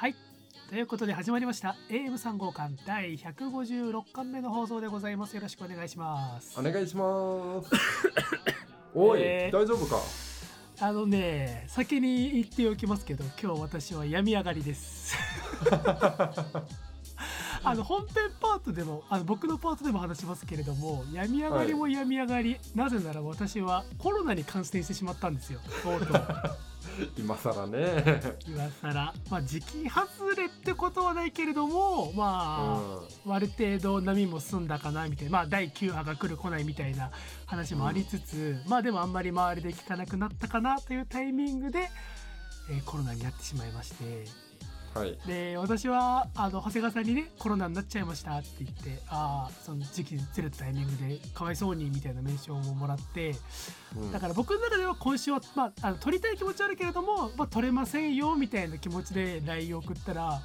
はい。ということで始まりました。AM3 号館第156巻目の放送でございます。よろしくお願いします。お願いします。おい、えー。大丈夫か？あのね先に言っておきますけど今日私は病み上がりです。あの本編パートでもあの僕のパートでも話しますけれども病み上がりも病み上がり、なぜなら私はコロナに感染してしまったんですよとうとう 今更ね。今更まあ時期外れってことはないけれどもまあ、ある程度波も済んだかなみたいなまあ第9波が来る来ないみたいな話もありつつ、まあでもあんまり周りで聞かなくなったかなというタイミングで、えーコロナになってしまいましてうん。はい。で私はあの長谷川さんにねコロナになっちゃいましたって言ってああその時期ずれたタイミングでかわいそうにみたいなメンションをもらってうんだから僕の中では今週は、まあ、あの撮りたい気持ちはあるけれども、まあ、撮れませんよみたいな気持ちで LINE を送ったら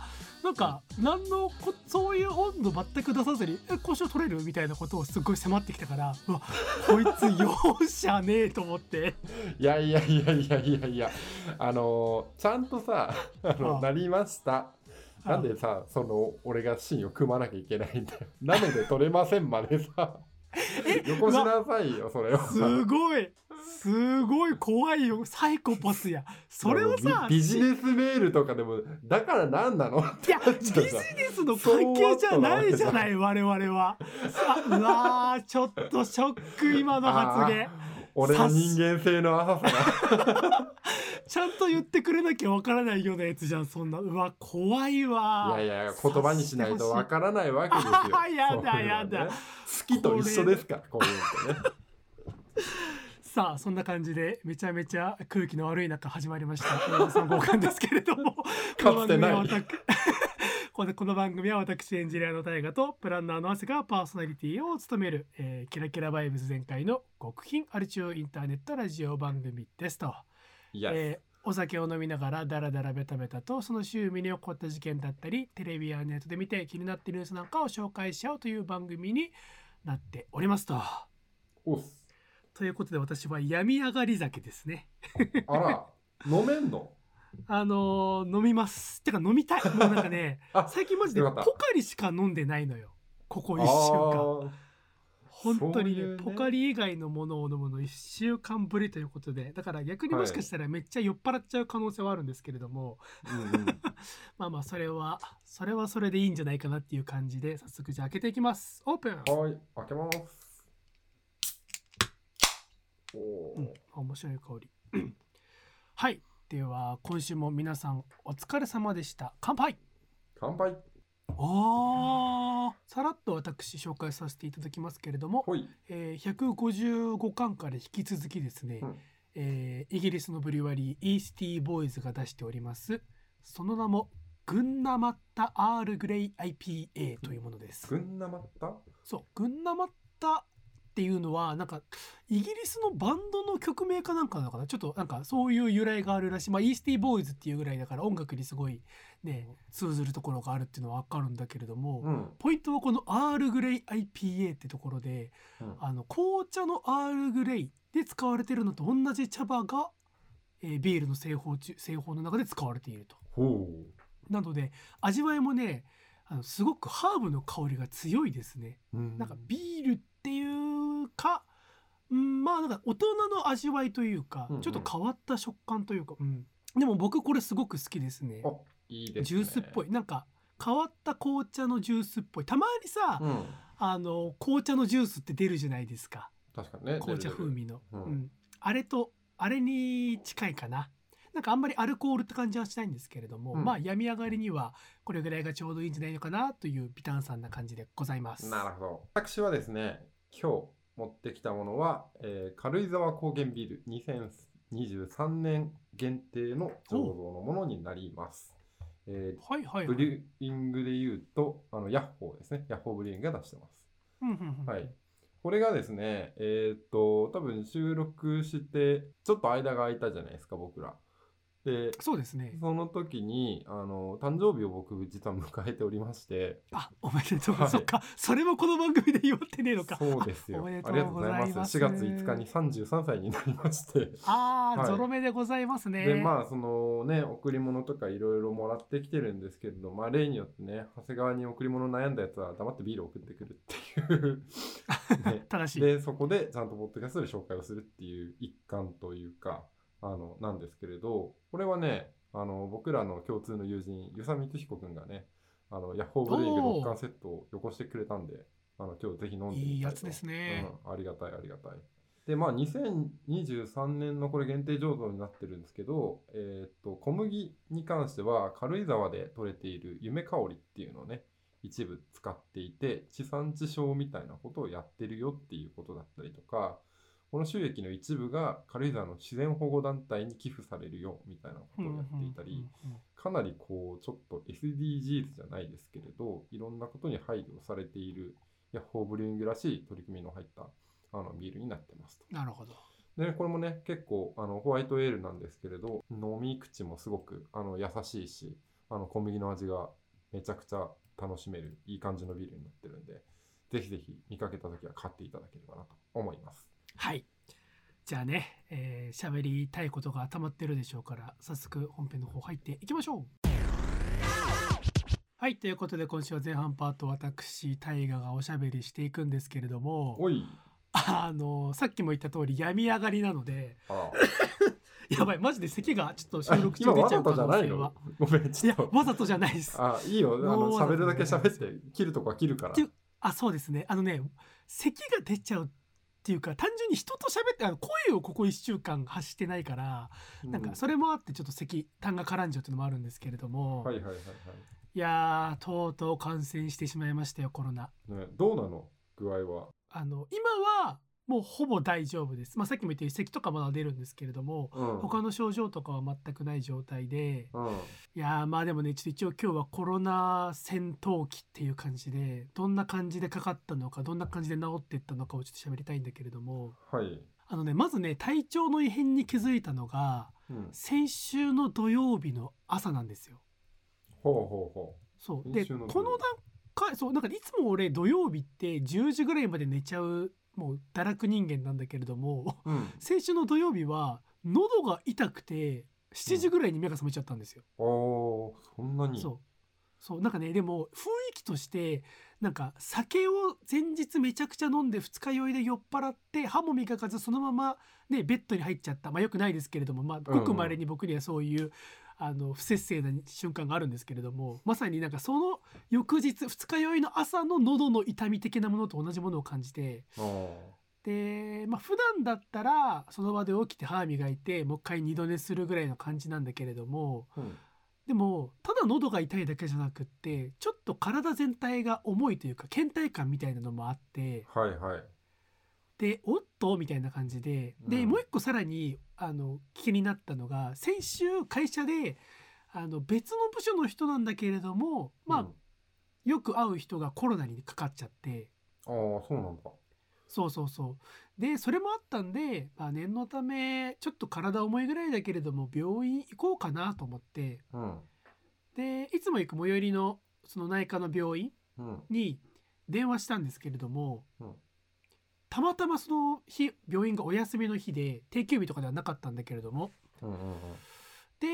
なんか何のこそういう温度全く出さずに「え今週撮れる?」みたいなことをすごい迫ってきたからうわこいつ容赦ねえと思っていやいやいやいやいやいや、あのーちゃんとさ、あのなりました。なんでさ、その俺がシーンを組まなきゃいけないんだよ。なので撮れませんまでさ。よこしなさいよ、それは。すごい。すごい怖いよ。サイコパスや。それをさビビジネスメールとかでも、だから何なの？いやビジネスの関係じゃないじゃない我々は。さうわーちょっとショック今の発言俺の人間性の浅さが。ちゃんと言ってくれなきゃわからないようなやつじゃんそんな。うわ怖いわ。いやいや、言葉にしないとわからないわけですよ。あやだやだ。好きと一緒ですか？ら、こういうのってね。さあそんな感じでめちゃめちゃ空気の悪い中始まりました。3号館ですけれども。この番組は私このこの番組は私エンジニアの大河とプランナーの汗がパーソナリティを務める、えーキラキラバイブス全開の極貧アルチューインターネットラジオ番組ですと。いや、えーお酒を飲みながらダラダラベタベタとその週身に起こった事件だったりテレビやネットで見て気になっているニュースなんかを紹介しちゃうという番組になっておりますと。おっす。ということで私は病み上がり酒ですね。あら、飲めんの？あのー飲みます。てか飲みたい。もうなんかねあ最近マジでポよかった。カリしか飲んでないのよ。ここ1週間。あー。本当にねそういうね。ポカリ以外のものを飲むの1週間ぶりということで。だから逆にもしかしたらめっちゃ酔っ払っちゃう可能性はあるんですけれども、うんうん まあまあそれはそれはそれでいいんじゃないかなっていう感じで早速じゃあ開けていきます。オープン、はい、開けます。おうん。ー、面白い香り。はいでは今週も皆さんお疲れ様でした乾杯乾杯。あーさらっと私紹介させていただきますけれども、ほい。えー155巻から引き続きですね、うんえーイギリスのブリュワリーイースティーボーイズが出しておりますその名もグンナマッタアールグレイ IPA というものです。ぐんなまったそうグンナマッタっていうのはなんかイギリスのバンドの曲名かなんかなのかな？ちょっとなんかそういう由来があるらしいまあイースティーボーイズっていうぐらいだから音楽にすごいね通ずるところがあるっていうのは分かるんだけれども、うん。ポイントはこのアールグレイ IPA ってところでうんあの紅茶のアールグレイで使われてるのと同じ茶葉が、えービールの製法中製法の中で使われていると。ほなので味わいもねあのすごくハーブの香りが強いですね。う。うんなんかビールっていうか、うん、まあなんか大人の味わいというか、うんうん。ちょっと変わった食感というか、うん、でも僕これすごく好きですね。あ、いいですね。ジュースっぽい。なんか変わった紅茶のジュースっぽい。たまにさ、うん。あの紅茶のジュースって出るじゃないですか。確かにね。紅茶風味の、うん。うん。あれとあれに近いかな。なんかあんまりアルコールって感じはしないんですけれども、うん。まあ病み上がりにはこれぐらいがちょうどいいんじゃないのかなという微炭酸な感じでございます。なるほど。私はですね、今日持ってきたものは、えー軽井沢高原ビール2023年限定の醸造のものになります。えはいはいはいーブリューイングで言うと、あのヤッホーですね。ヤッホーブリューイングが出してます。はい。これがですね、えーっと、多分収録して、ちょっと間が空いたじゃないですか、僕ら。でそうですね。その時にあの誕生日を僕実は迎えておりまして。あおめでとう、はい。そっか。それもこの番組で言ってねえのか。そうですよ。ありがとうございます。ざいます。4月5日に33歳になりまして。ああ、はい。ゾロ目でございますね。でまあそのね贈り物とかいろいろもらってきてるんですけれどまあ例によってね長谷川に贈り物悩んだやつは黙ってビールを送ってくるっていう、ね、正しい。でそこでちゃんとポッドキャストで紹介をするっていう一環というかあのなんですけれどこれはねあの僕らの共通の友人遊佐光彦君がねあのヤッホーブルーイングおー6巻セットをよこしてくれたんであの今日ぜひ飲んでみたいと。いいやつですね。うん、ありがたいありがたい。でまあ2023年のこれ限定醸造になってるんですけど、えーっと小麦に関しては軽井沢で採れている夢香りっていうのをね一部使っていて地産地消みたいなことをやってるよっていうことだったりとかこの収益の一部が軽井沢の自然保護団体に寄付されるよみたいなことをやっていたり、かなりこうちょっと SDGs じゃないですけれどいろんなことに配慮されているヤッホーブリューイングらしい取り組みの入ったあのビールになってますと。なるほどでこれもね結構あのホワイトエールなんですけれど飲み口もすごくあの優しいしあの小麦の味がめちゃくちゃ楽しめるいい感じのビールになってるんでぜひぜひ見かけた時は買っていただければなと思います。はい。じゃあね喋、えー、喋りたいことが溜まってるでしょうから早速本編の方入っていきましょう。はいということで今週は前半パート私大河がおしゃべりしていくんですけれどもあのさっきも言った通り病み上がりなのであ やばいマジで咳がちょっと収録今中出ちゃう可能性は。ごめんいやちょっと。わざとじゃないです。あいいよ。あの喋るだけ喋って切るとこは切るから。あそうですね。あのね咳が出ちゃうっていうか単純に人と喋ってあの声をここ1週間発してないからなんかそれもあってちょっと咳痰が絡んじゃうっていうのもあるんですけれども、はいはいはいはい。いやーとうとう感染してしまいましたよコロナ。ね、どうなの？具合は。あの今はもうほぼ大丈夫です、まあ、さっきも言ったように咳とかまだ出るんですけれどもうん。他の症状とかは全くない状態でうん。いやーまあでもねちょっと一応今日はコロナ戦闘期っていう感じでどんな感じでかかったのかどんな感じで治っていったのかをちょっと喋りたいんだけれどもはい。あのねまずね体調の異変に気づいたのがうん。先週の土曜日の朝なんですよ。ほうほうほそうでこの段階そうなんかいつも俺土曜日って10時ぐらいまで寝ちゃうもう堕落人間なんだけれどもう。うん。先週の土曜日は喉が痛くて7時ぐらいに目が覚めちゃったんですよ。おーそんなに。そうそうなんかねでも雰囲気としてなんか酒を前日めちゃくちゃ飲んで二日酔いで酔っ払って歯も磨かずそのままねベッドに入っちゃったまあよくないですけれどもまあごく稀に僕にはそういう、あの不節制な瞬間があるんですけれどもまさになんかその翌日二日酔いの朝の喉の痛み的なものと同じものを感じてでまあ普段だったらその場で起きて歯磨いてもう一回二度寝するぐらいの感じなんだけれどもうん。でもただ喉が痛いだけじゃなくってちょっと体全体が重いというか倦怠感みたいなのもあってはいはい。でおっとみたいな感じでで、うんもう一個さらにあの気になったのが先週会社であの別の部署の人なんだけれどもまあ、うんよく会う人がコロナにかかっちゃってああ、そうなんだ。そうそうそうでそれもあったんで、まあ、念のためちょっと体重いぐらいだけれども病院行こうかなと思ってうん。でいつも行く最寄りのその内科の病院うん。に電話したんですけれども、うんたまたまその日病院がお休みの日で定休日とかではなかったんだけれども。うんうんうん。で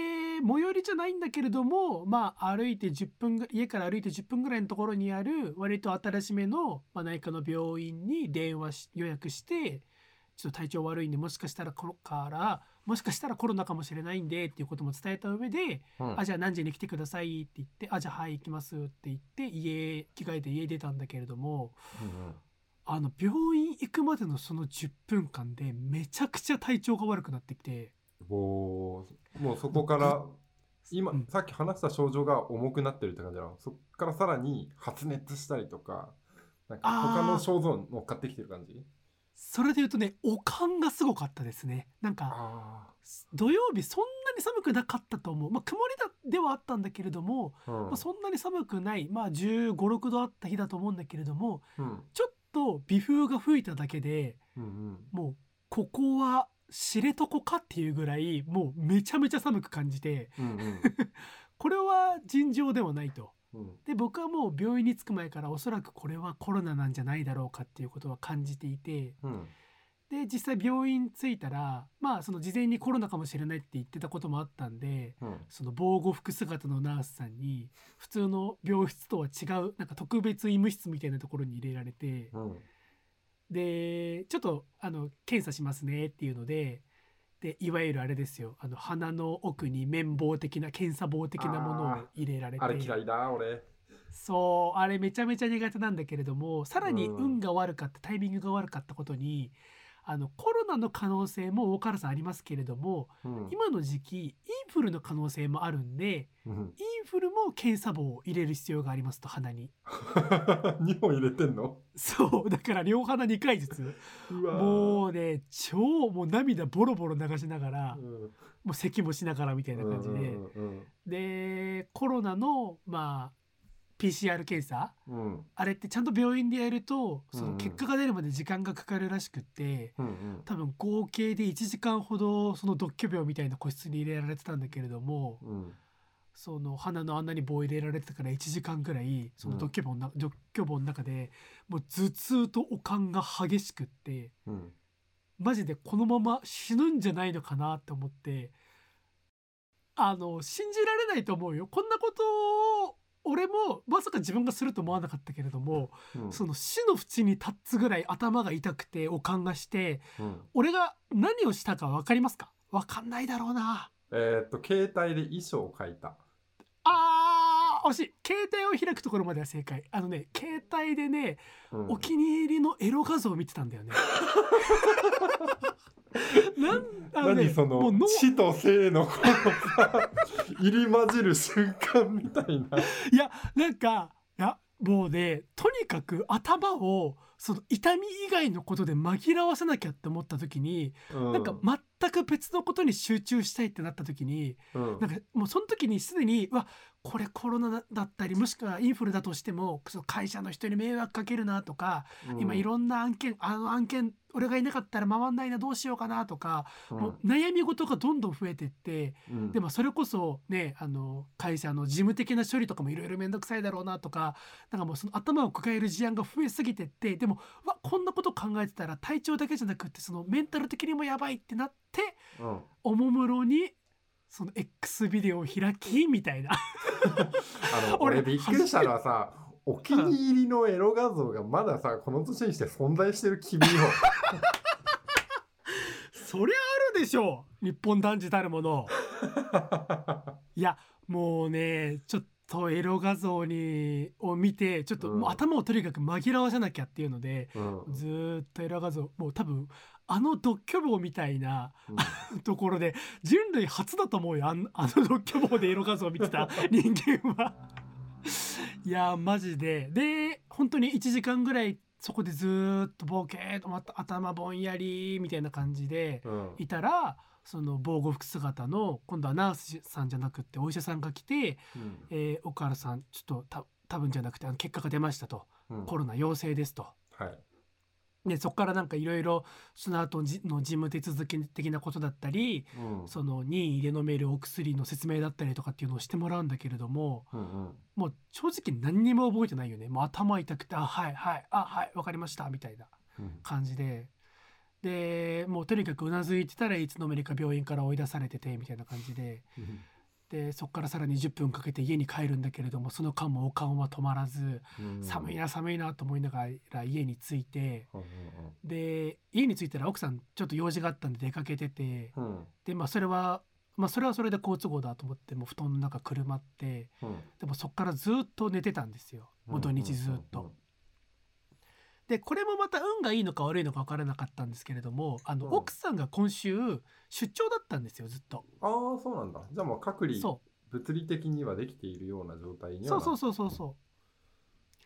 最寄りじゃないんだけれどもまあ歩いて10分ぐ家から歩いて10分ぐらいのところにある割と新しめの、まあ、内科の病院に電話し予約してちょっと体調悪いんでもしかしたらコロからもしかしたらコロナかもしれないんでっていうことも伝えた上でうん。あじゃあ何時に来てくださいって言ってあじゃあはい行きますって言って家着替えて家出たんだけれども。うんあの病院行くまでのその10分間でめちゃくちゃ体調が悪くなってきて。うん。おー。もうそこから、今、うん。さっき話した症状が重くなってるって感じなの？そこからさらに発熱したりとか、なんか他の症状に乗っかってきてる感じ？それで言うとねおかんがすごかったですね。なんかあ土曜日そんなに寒くなかったと思う。まあ曇りだではあったんだけれども、あ。うん。まあ、そんなに寒くないまあ1 5 6度あった日だと思うんだけれどもうん。ちょっと微風が吹いただけでうんうん。もうここは知床かっていうぐらいもうめちゃめちゃ寒く感じてうんうん これは尋常ではないと。うんで僕はもう病院に着く前からおそらくこれはコロナなんじゃないだろうかっていうことは感じていてうんで実際病院着いたらまあその事前にコロナかもしれないって言ってたこともあったんでうん。その防護服姿のナースさんに普通の病室とは違うなんか特別医務室みたいなところに入れられてうん。でちょっとあの検査しますねっていうのででいわゆるあれですよあの鼻の奥に綿棒的な検査棒的なものを入れられて。あれ嫌いだ俺。そうあれめちゃめちゃ苦手なんだけれどもさらにうん。運が悪かったタイミングが悪かったことにあのコロナの可能性も大からさんありますけれどもうん。今の時期インフルの可能性もあるんでうん。インフルも検査棒を入れる必要がありますと鼻に。2本入れてんの？そうだから両鼻2回ずつ。もうね超もう涙ボロボロ流しながらうん。もう咳もしながらみたいな感じで。でコロナのまあ PCR 検査うん。うんあれってちゃんと病院でやるとその結果が出るまで時間がかかるらしくってうんうん。多分合計で1時間ほどその独居病みたいな個室に入れられてたんだけれどもうん。その鼻の穴に棒入れられてたから1時間ぐらいその独居病のな独居病の中でもう頭痛と悪寒が激しくってうん。マジでこのまま死ぬんじゃないのかなって思ってあの信じられないと思うよ。こんなことを俺もまさか自分がすると思わなかったけれどもうん。その死の淵に立つぐらい頭が痛くて悪寒がしてうん。俺が何をしたか分かりますか？分かんないだろうな。えーっと携帯で衣装を書いた。あー惜しい。携帯を開くところまでは正解。あのね携帯でね、うん。お気に入りのエロ画像を見てたんだよね なんあのね何そう脳死と生のこのさ入り混じる瞬間みたいな、いやなんかいやもうねとにかく頭をその痛み以外のことで紛らわせなきゃって思った時に、うん、なんか全く別のことに集中したいってなった時にうん。なんかもうその時にすでにうわこれコロナだったりもしくはインフルだとしても会社の人に迷惑かけるなとか、今いろんな案件あの案件俺がいなかったら回んないなどうしようかなとか、うん。もう悩み事がどんどん増えてってうん。でもそれこそねあの会社の事務的な処理とかもいろいろ面倒くさいだろうなとかなんかもうその頭を抱える事案が増えすぎてってでもうわこんなこと考えてたら体調だけじゃなくってそのメンタル的にもやばいってなってうん。おもむろにその X ビデオを開きみたいな。あの 俺俺びっくりしたのはさお気に入りのエロ画像がまださこの年にして存在してる君を そりゃあるでしょう日本男児たるもの。いやもうねちょっとエロ画像にを見てちょっとうん。もう頭をとにかく紛らわせなきゃっていうので、うん。ずーっとエロ画像もう多分あの独居房みたいなところで人類初だと思うよあんあの独居房でエロ画像を見てた 人間は。いやマジで。で本当に1時間ぐらいそこでずーっとボケーっとまた頭ぼんやりみたいな感じでうん。いたらその防護服姿の今度はナースさんじゃなくってお医者さんが来てうん「えー、岡原さんちょっとた多分じゃなくてあの結果が出ました」と。うん「コロナ陽性です」と。はいでそこからなんかいろいろその後じの事務手続き的なことだったりうん。その任意で飲めるお薬の説明だったりとかっていうのをしてもらうんだけれどもうんうん。もう正直何にも覚えてないよね。もう頭痛くて「あはいはいあはいわかりました」みたいなうん。感じで。でもうとにかくうなずいてたらいつの間にか病院から追い出されててみたいな感じででそこからさらに10分かけて家に帰るんだけれどもその間もおかんは止まらずうん。寒いな寒いなと思いながら家に着いて。うんで家に着いたら奥さんちょっと用事があったんで出かけててでまあそれはまあそれはそれで好都合だと思ってもう布団の中くるまってうん。でもそっからずっと寝てたんですよ。もう土日ずっと。でこれもまた運がいいのか悪いのか分からなかったんですけれどもあの、うん。奥さんが今週出張だったんですよずっと。ああそうなんだ。じゃあもう隔離そ物理的にはできているような状態うにはそうそうそうそうそう。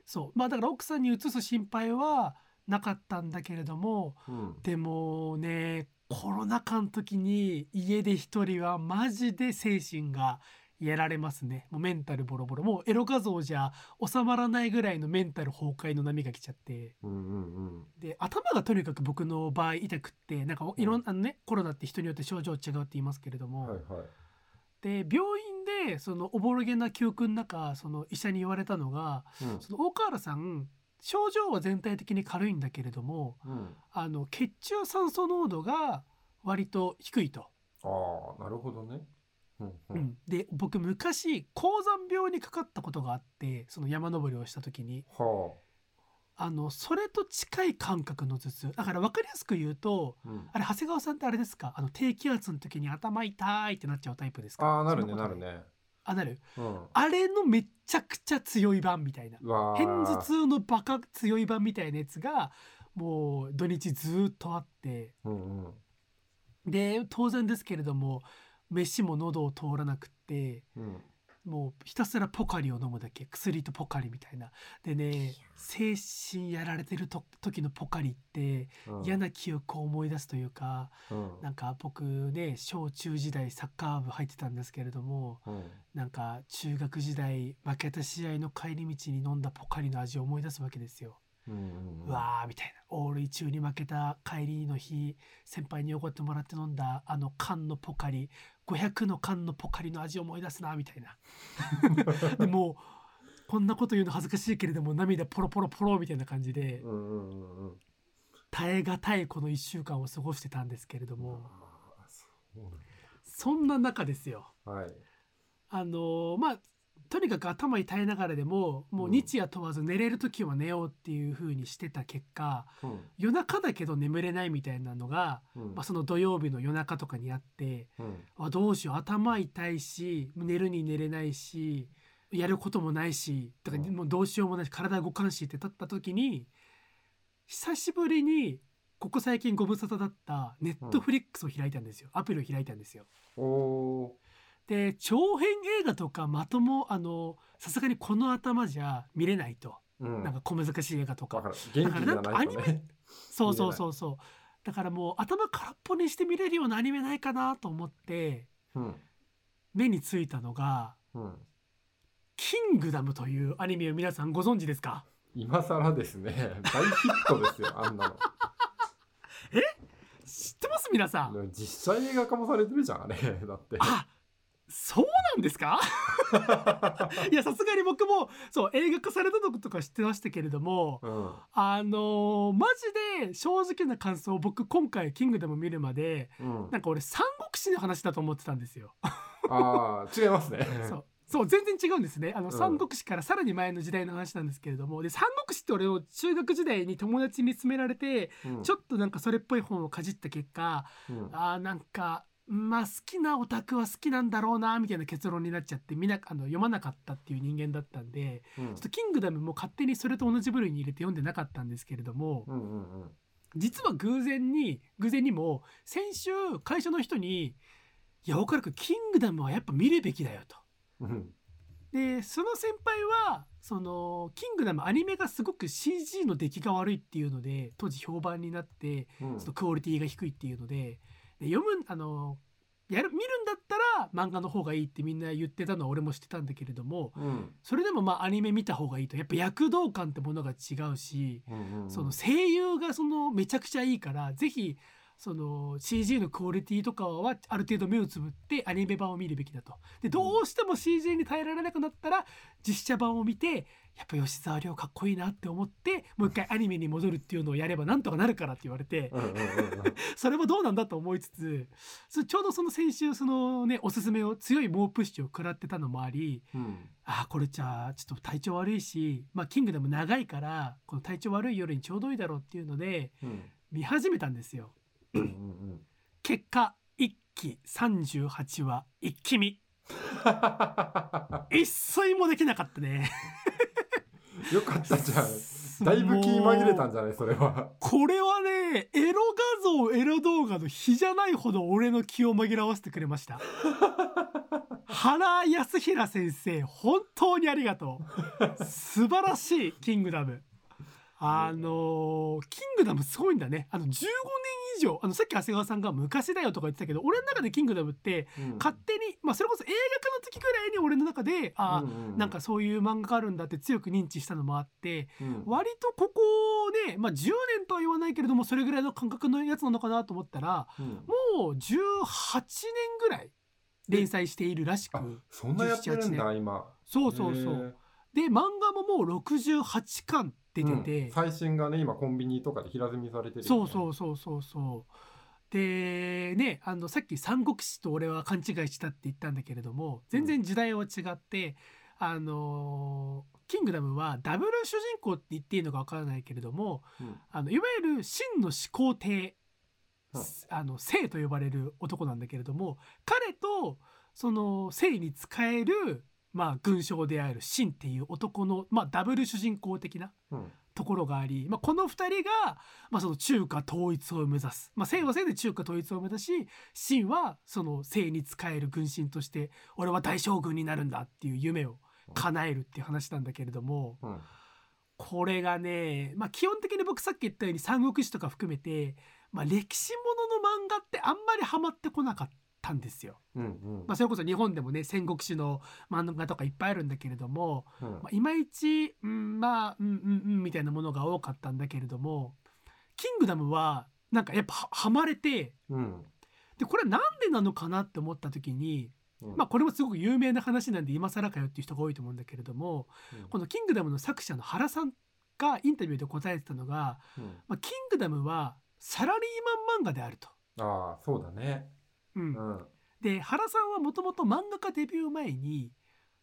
そう。まあだから奥さんに移す心配はなかったんだけれどもう、うん、でもねコロナ禍の時に家で一人はマジで精神がやられますね。もうメンタルボロボロ。もうエロ画像じゃ収まらないぐらいのメンタル崩壊の波が来ちゃって。うんうんうん。で頭がとにかく僕の場合痛くってなんかいろんな、ねコロナって人によって症状違うって言いますけれども、はいはい。で病院でそのおぼろげな記憶の中その医者に言われたのがうん。その大河原さん症状は全体的に軽いんだけれどもうん。あの血中酸素濃度が割と低いと。ああなるほどねうんで僕昔高山病にかかったことがあってその山登りをした時に。はあ。のそれと近い感覚の頭痛。だから分かりやすく言うとあ、うん、あれ長谷川さんってあれですか？あの低気圧の時に頭痛いってなっちゃうタイプですか？ああなるねなるね。あなる。うん。あれのめっちゃくちゃ強い版みたいな。うわー。片頭痛のバカ強い版みたいなやつがもう土日ずーっとあって。うんうん。で当然ですけれども飯も喉を通らなくってうん。もうひたすらポカリを飲むだけ。薬とポカリみたいな。でね精神やられてると時のポカリってうん。嫌な記憶を思い出すというかうん。なんか僕ね小中時代サッカー部入ってたんですけれどもうん。なんか中学時代負けた試合の帰り道に飲んだポカリの味を思い出すわけですよ。うわーみたいな。オールイ中に負けた帰りの日先輩におごってもらって飲んだあの缶のポカリ500の缶のポカリの味を思い出すなみたいな。でもうこんなこと言うの恥ずかしいけれども涙ポロポロポロみたいな感じで耐え難いこの1週間を過ごしてたんですけれども。そんな中ですよ。だはい。あのーまあとにかく頭痛いながらでももう日夜問わず寝れる時は寝ようっていう風にしてた結果うん。夜中だけど眠れないみたいなのが、うん。まあ、その土曜日の夜中とかにあってうん。あどうしよう頭痛いし寝るに寝れないしやることもないしとかうん。もうどうしようもないし体動かんしって立った時に久しぶりにここ最近ご無沙汰だったネットフリックスを開いたんですよ、アプリを開いたんですよ。で長編映画とかまともあのさすがにこの頭じゃ見れないと、うん。なんか小難しい映画とか。わかる。元気じゃないとね。そうそうそうそう。だからもう頭空っぽにして見れるようなアニメないかなと思ってうん。目についたのがうん「キングダム」というアニメを皆さんご存知ですか？今更ですね。大ヒットですよ あんなの。知ってます？皆さん。実写映画化もされてるじゃんあれ。だって。あそうなんですか？いやさすがに僕もそう映画化されたのとか知ってましたけれどもうん。あのーマジで正直な感想僕今回「キングダム」見るまでうん。なんか俺三国志の話だと思ってたんですよ。ああ違いますね。そう。そう全然違うんですね。あの、うん。三国志からさらに前の時代の話なんですけれどもで三国志って俺を中学時代に友達に勧められて、うん。ちょっとなんかそれっぽい本をかじった結果うん。あーなんかまあ好きなオタクは好きなんだろうなみたいな結論になっちゃってみんなあの読まなかったっていう人間だったんでうん。ちょっと「キングダム」も勝手にそれと同じ部類に入れて読んでなかったんですけれども、うんうんうん。実は偶然に偶然にも先週会社の人に「いや岡田君キングダムはやっぱ見るべきだよ」と。うん。でその先輩はその「キングダム」アニメがすごく CG の出来が悪いっていうので当時評判になってうん。ちょっとクオリティが低いっていうのでで読むあのやる見るんだったら漫画の方がいいってみんな言ってたのは俺も知ってたんだけれどもうん。それでもまあアニメ見た方がいいと。やっぱ躍動感ってものが違うしうんうん。その声優がそのめちゃくちゃいいからぜひその CG のクオリティとかはある程度目をつぶってアニメ版を見るべきだと。でどうしても CG に耐えられなくなったら実写版を見てやっぱ吉沢亮かっこいいなって思ってもう一回アニメに戻るっていうのをやればなんとかなるからって言われて それもどうなんだと思いつつそちょうどその先週そのねおすすめを強い猛プッシュを食らってたのもありうん。あーこれじゃあちょっと体調悪いしまあキングダム長いからこの体調悪い夜にちょうどいいだろうっていうのでうん。見始めたんですよ。うんうん。結果1期38話一気見一睡もできなかったねよかったじゃん。だいぶ気紛れたん。じゃないそれはこれはねエロ画像エロ動画の比じゃないほど俺の気を紛らわせてくれました原康平先生本当にありがとう素晴らしいキングダムあのーキングダムすごいんだね。あの15年以上あのさっき長谷川さんが昔だよとか言ってたけど俺の中でキングダムってうん。勝手に、まあ、それこそ映画化の時ぐらいに俺の中であー、うんうんなんかそういう漫画があるんだって強く認知したのもあってうん。割とここね、まあ、10年とは言わないけれどもそれぐらいの感覚のやつなのかなと思ったらうん。もう18年ぐらい連載しているらしくあそんなやってるん17だ今。そうそうそう。で漫画ももう68巻出てて、うん。最新がね今コンビニとかで平積みされてるよね、そうそうそうそうそう。でねあのさっき三国志と俺は勘違いしたって言ったんだけれども全然時代は違って、あのーキングダムはダブル主人公って言っていいのかわからないけれどもうん。あのいわゆる真の始皇帝、うん。あの聖と呼ばれる男なんだけれども彼とその聖に仕える、まあ、軍将である真っていう男の、まあ、ダブル主人公的なうん。ところがあり、まあ、この2人が、まあ、その中華統一を目指す、まあ、聖は聖で中華統一を目指し秦はその聖に仕える軍神として俺は大将軍になるんだっていう夢を叶えるっていう話なんだけれどもうん。これがね、まあ、基本的に僕さっき言ったように三国志とか含めて、まあ、歴史ものの漫画ってあんまりハマってこなかったんですよ。うんうん。まあ、それこそ日本でもね戦国史の漫画とかいっぱいあるんだけれども、うん。まあ、いまいち、うん、まあうんうんうんみたいなものが多かったんだけれどもキングダムはなんかやっぱははまれてうん。でこれはなんでなのかなって思った時に、うん。まあこれもすごく有名な話なんで今更かよっていう人が多いと思うんだけれどもうん。この「キングダム」の作者の原さんがインタビューで答えてたのが、うん。まあ、キングダムはサラリーマン漫画であると。ああそうだねうん。うん。で原さんはもともと漫画家デビュー前に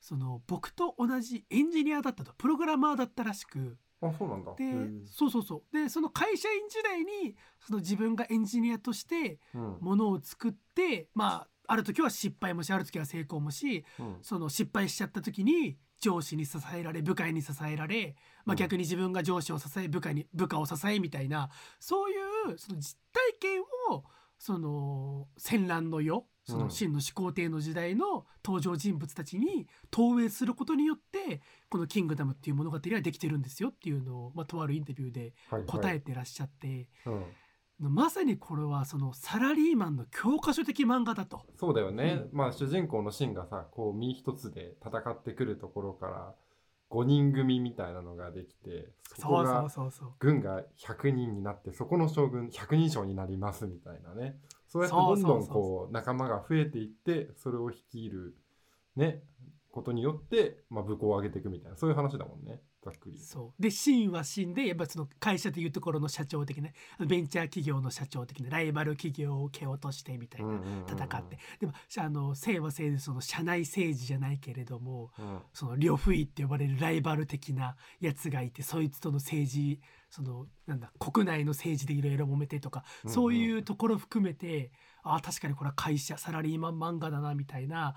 その僕と同じエンジニアだったとプログラマーだったらしくあそうなんだ。でそうそうそう。でその会社員時代にその自分がエンジニアとしてうん。ものを作ってまあある時は失敗もしある時は成功もしうん。その失敗しちゃった時に上司に支えられ部下に支えられ、まあ、うん。逆に自分が上司を支え部下に部下を支えみたいなそういうその実体験をその戦乱の世その真の始皇帝の時代の登場人物たちに投影することによってこの「キングダム」っていう物語はできてるんですよっていうのを、まあ、とあるインタビューではいはい。答えてらっしゃって、うん。まさにこれはそのサラリーマンの教科書的漫画だと。そうだよね、まあ主人公のシンがさこう身一つで戦ってくるところから5人組みたいなのができてそこが。軍が100人になってそこの将軍100人将になりますみたいなね。そうやってどんどんこう。仲間が増えていってそれを率いるねことによって、まあ、武功を上げていくみたいなそういう話だもんねざっくりそう。でシンはシンでやっぱその会社というところの社長的なベンチャー企業の社長的なライバル企業を蹴落としてみたいな戦って、でもあの姓は姓でその社内政治じゃないけれどもうん。うんその呂不韋って呼ばれるライバル的なやつがいてそいつとの政治そのなんだ国内の政治でいろいろ揉めてとか、うんうん。そういうところ含めてあ確かにこれは会社サラリーマン漫画だなみたいな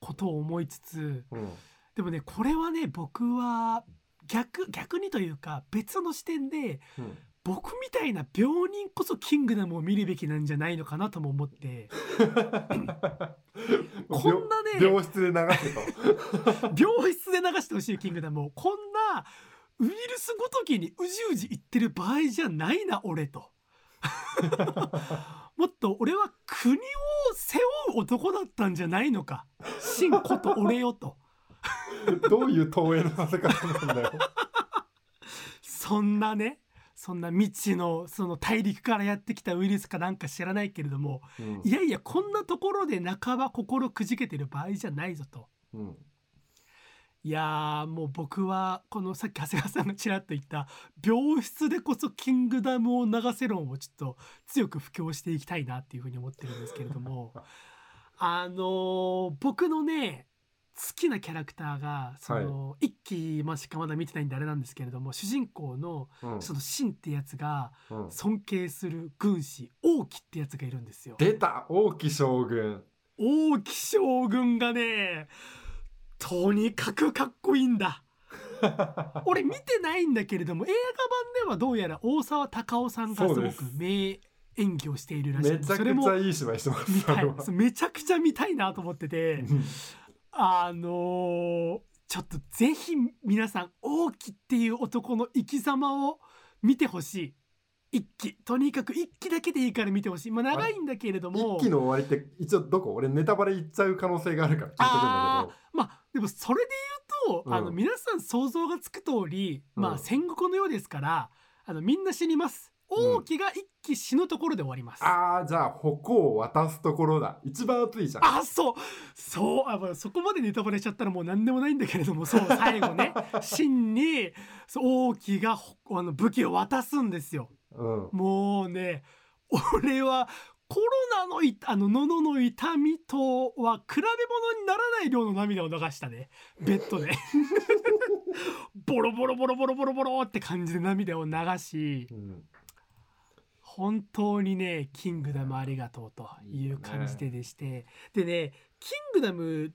ことを思いつつうん。でもねこれはね僕は逆逆にというか別の視点でうん。僕みたいな病人こそキングダムを見るべきなんじゃないのかなとも思って。こんなね病病室で流せと。病室で流してほしいキングダムを。こんなウイルスごときにうじうじ言ってる場合じゃないな俺と。もっと俺は国を背負う男だったんじゃないのか。信こと俺よと。どういう投影のさせ方なんだよ。そんなねそんな未知のその大陸からやってきたウイルスかなんか知らないけれどもうん。いやいやこんなところで半ば心くじけてる場合じゃないぞと。うん。いやーもう僕はこのさっき長谷川さんがちらっと言った病室でこそキングダムを流せ論をちょっと強く布教していきたいなっていうふうに思ってるんですけれども。あのー僕のね好きなキャラクターがその、一期ましかまだ見てないんであれなんですけれども主人公のうん。そのシンってやつがうん。尊敬する軍師王毅ってやつがいるんですよ。出た！王毅将軍。王毅将軍がねとにかくかっこいいんだ。俺見てないんだけれども映画版ではどうやら大沢たかおさんがす。ごく名演技をしているらしいめちゃくちゃいい芝居してます。めちゃくちゃ見たいなと思っててあのーちょっとぜひ皆さん王毅っていう男の生き様を見てほしい。一期とにかく一期だけでいいから見てほしい。まあ長いんだけれども。一期の終わりって一応どこ俺ネタバレ言っちゃう可能性があるから聞いとくんだまあでもそれで言うと、うん、あの皆さん想像がつく通り、まあ戦国のようですからあのみんな死にます王毅が一気死ぬところで終わります、うん、ああじゃあ矛を渡すところだ。一番熱いじゃん。あそう。そうあそこまでネタバレしちゃったらもう何でもないんだけれどもそう最後ね。真に王毅があの武器を渡すんですよ、うん、もうね俺はコロナのいあの喉の痛みとは比べ物にならない量の涙を流したね。ベッドで。ボロボロボロボロボロボロって感じで涙を流し、うん本当にね、キングダムありがとうという感じででして、ね、でね、キングダム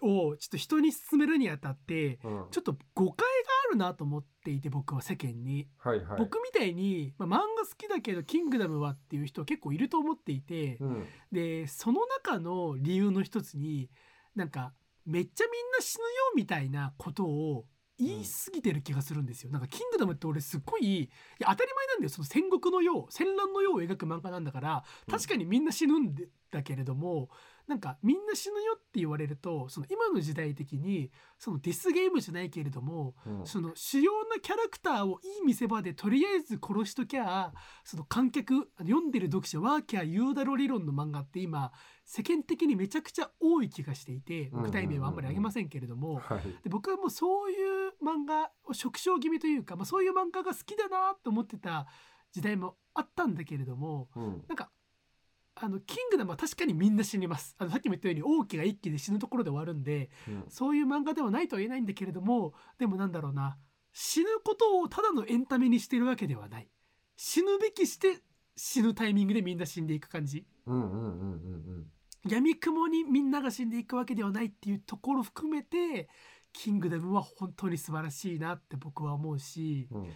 をちょっと人に勧めるにあたって、うん、ちょっと誤解があるなと思っていて僕は世間に、はいはい、僕みたいに、まあ、漫画好きだけどキングダムはっていう人結構いると思っていて、うん、でその中の理由の一つになんかめっちゃみんな死ぬよみたいなことを言い過ぎてる気がするんですよ。なんか、キングダムって俺すっごい、いや、当たり前なんだよ。その戦国の世、戦乱の世を描く漫画なんだから、確かにみんな死ぬんだけれども、なんかみんな死ぬよって言われるとその今の時代的にそのディスゲームじゃないけれども、うん、その主要なキャラクターをいい見せ場でとりあえず殺しときゃその観客読んでる読者ワーキャー言うだろ理論の漫画って今世間的にめちゃくちゃ多い気がしていて具体名はあんまりあげませんけれども、で僕はもうそういう漫画を縮小気味というか、まあ、そういう漫画が好きだなと思ってた時代もあったんだけれども、うん、なんかあのキングダムは確かにみんな死にます。あのさっきも言ったように王毅が一気で死ぬところで終わるんで、うん、そういう漫画ではないとは言えないんだけれどもでもなんだろうな死ぬことをただのエンタメにしてるわけではない。死ぬべきして死ぬタイミングでみんな死んでいく感じ。闇雲にみんなが死んでいくわけではないっていうところ含めてキングダムは本当に素晴らしいなって僕は思うし、うん、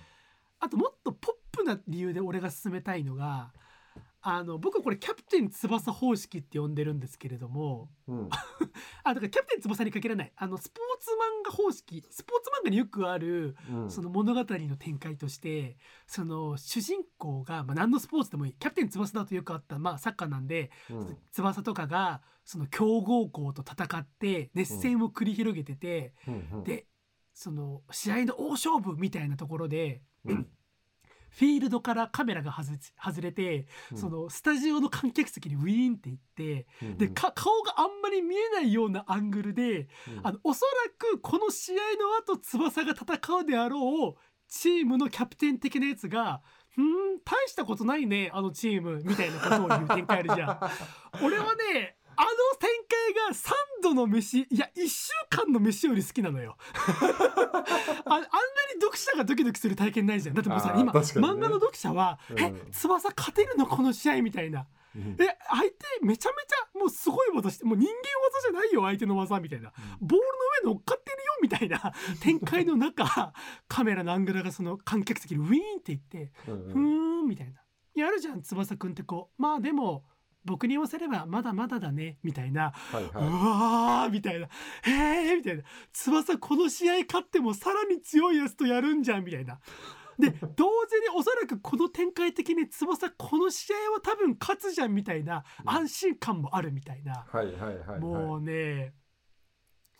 あともっとポップな理由で俺が勧めたいのがあの僕これキャプテン翼方式って呼んでるんですけれども、うん、あだからキャプテン翼に限らない。あのスポーツ漫画方式スポーツ漫画によくある、うん、その物語の展開としてその主人公が、まあ、何のスポーツでもいい。キャプテン翼だとよくあった、まあ、サッカーなんで、うん、翼とかがその強豪校と戦って熱戦を繰り広げてて、でその試合の大勝負みたいなところで、フィールドからカメラが外れて、うん、そのスタジオの観客席にウィーンって行って、うん、で顔があんまり見えないようなアングルで、うん、あのおそらくこの試合の後翼が戦うであろうチームのキャプテン的なやつが「うん大したことないねあのチーム」みたいなことを言う展開あるじゃん。俺はねあの展開が3度の飯いや1週間の飯より好きなのよ。ああんなに読者がドキドキする体験ないじゃん。だってもうさ今、ね、漫画の読者は「うん、え翼勝てるのこの試合」みたいな。うん、え相手めちゃめちゃもうすごい技してもう人間技じゃないよ相手の技みたいな、うん、ボールの上乗っかってるよみたいな。展開の中カメラのアングルがその観客席にウィーンっていって「うん、ふーん」みたいな。やるじゃん翼くんってこう。まあでも僕に言わせればまだまだだねみたいな、はいはい、うわーみたいな。へえみたいな。翼この試合勝ってもさらに強いやつとやるんじゃんみたいな。で同時におそらくこの展開的に翼この試合は多分勝つじゃんみたいな安心感もあるみたいな、もうね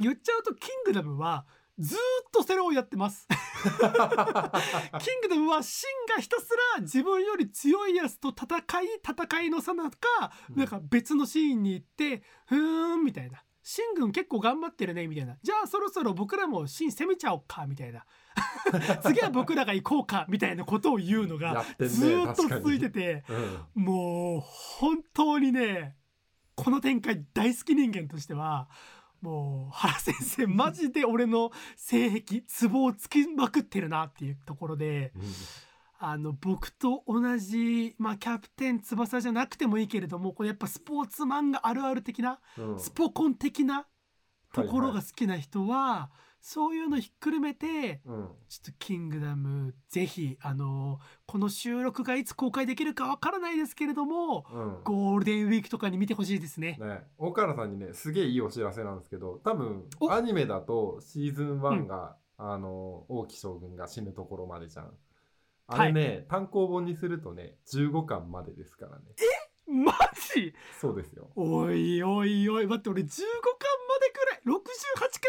言っちゃうと「キングダム」はずっとそれをやってます。キングダムはシンがひたすら自分より強いやつと戦い戦いのさなか、なんか別のシーンに行ってふーんみたいな。シン軍結構頑張ってるねみたいな。じゃあそろそろ僕らもシン攻めちゃおうかみたいな。次は僕らが行こうかみたいなことを言うのがずっと続いてて、うん、もう本当にねこの展開大好き人間としてはもう原先生マジで俺の性癖ツボをつきまくってるなっていうところで、うん、あの僕と同じ、まあ、キャプテン翼じゃなくてもいいけれどもこれやっぱスポーツ漫画あるある的な、うん、スポコン的なところが好きな人は、はいはい、そういうのひっくるめてうん。ちょっと「キングダム」ぜひあのこの収録がいつ公開できるかわからないですけれどもうん。ゴールデンウィークとかに見てほしいですね。ね、岡原さんにねすげえいいお知らせなんですけど多分お。アニメだとシーズン1が、あの王毅将軍が死ぬところまでじゃん。あれね、単行本にするとね15巻までですからね。マジ？そうですよ。おいおいおい待って俺15巻までくらい68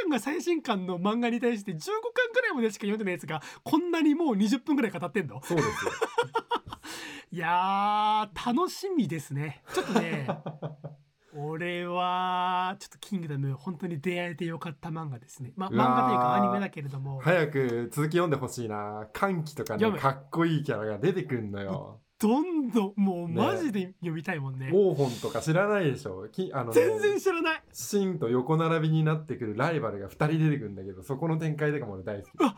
巻が最新巻の漫画に対して15巻くらいまでしか読んでないやつがこんなにもう20分くらい語ってんの？そうですよ。いやー楽しみですね。ちょっとね。俺はちょっと「キングダム」本当に出会えてよかった漫画ですね、まあ、漫画というかアニメだけれども。早く続き読んでほしいな。歓喜とかねかっこいいキャラが出てくんのよどんどんもうね。マジで読みたいもんね。王本とか知らないでしょ。きあの、ね、全然知らない。シンと横並びになってくるライバルが2人出てくるんだけどそこの展開とかも俺大好き。ね。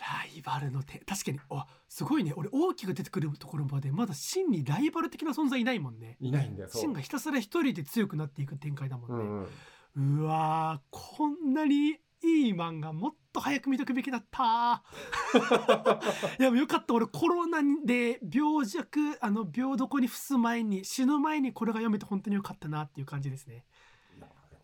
ライバルの手。確かにあすごいね。俺大きく出てくるところまでまだ真にライバル的な存在いないもんね。いないんだよ真がひたすら一人で強くなっていく展開だもうんんね、うん。うわーこんなにいい漫画もっと早く見とくべきだった。いやよかった。俺コロナで病弱あの病床に伏す前に死ぬ前にこれが読めて本当によかったなっていう感じですね。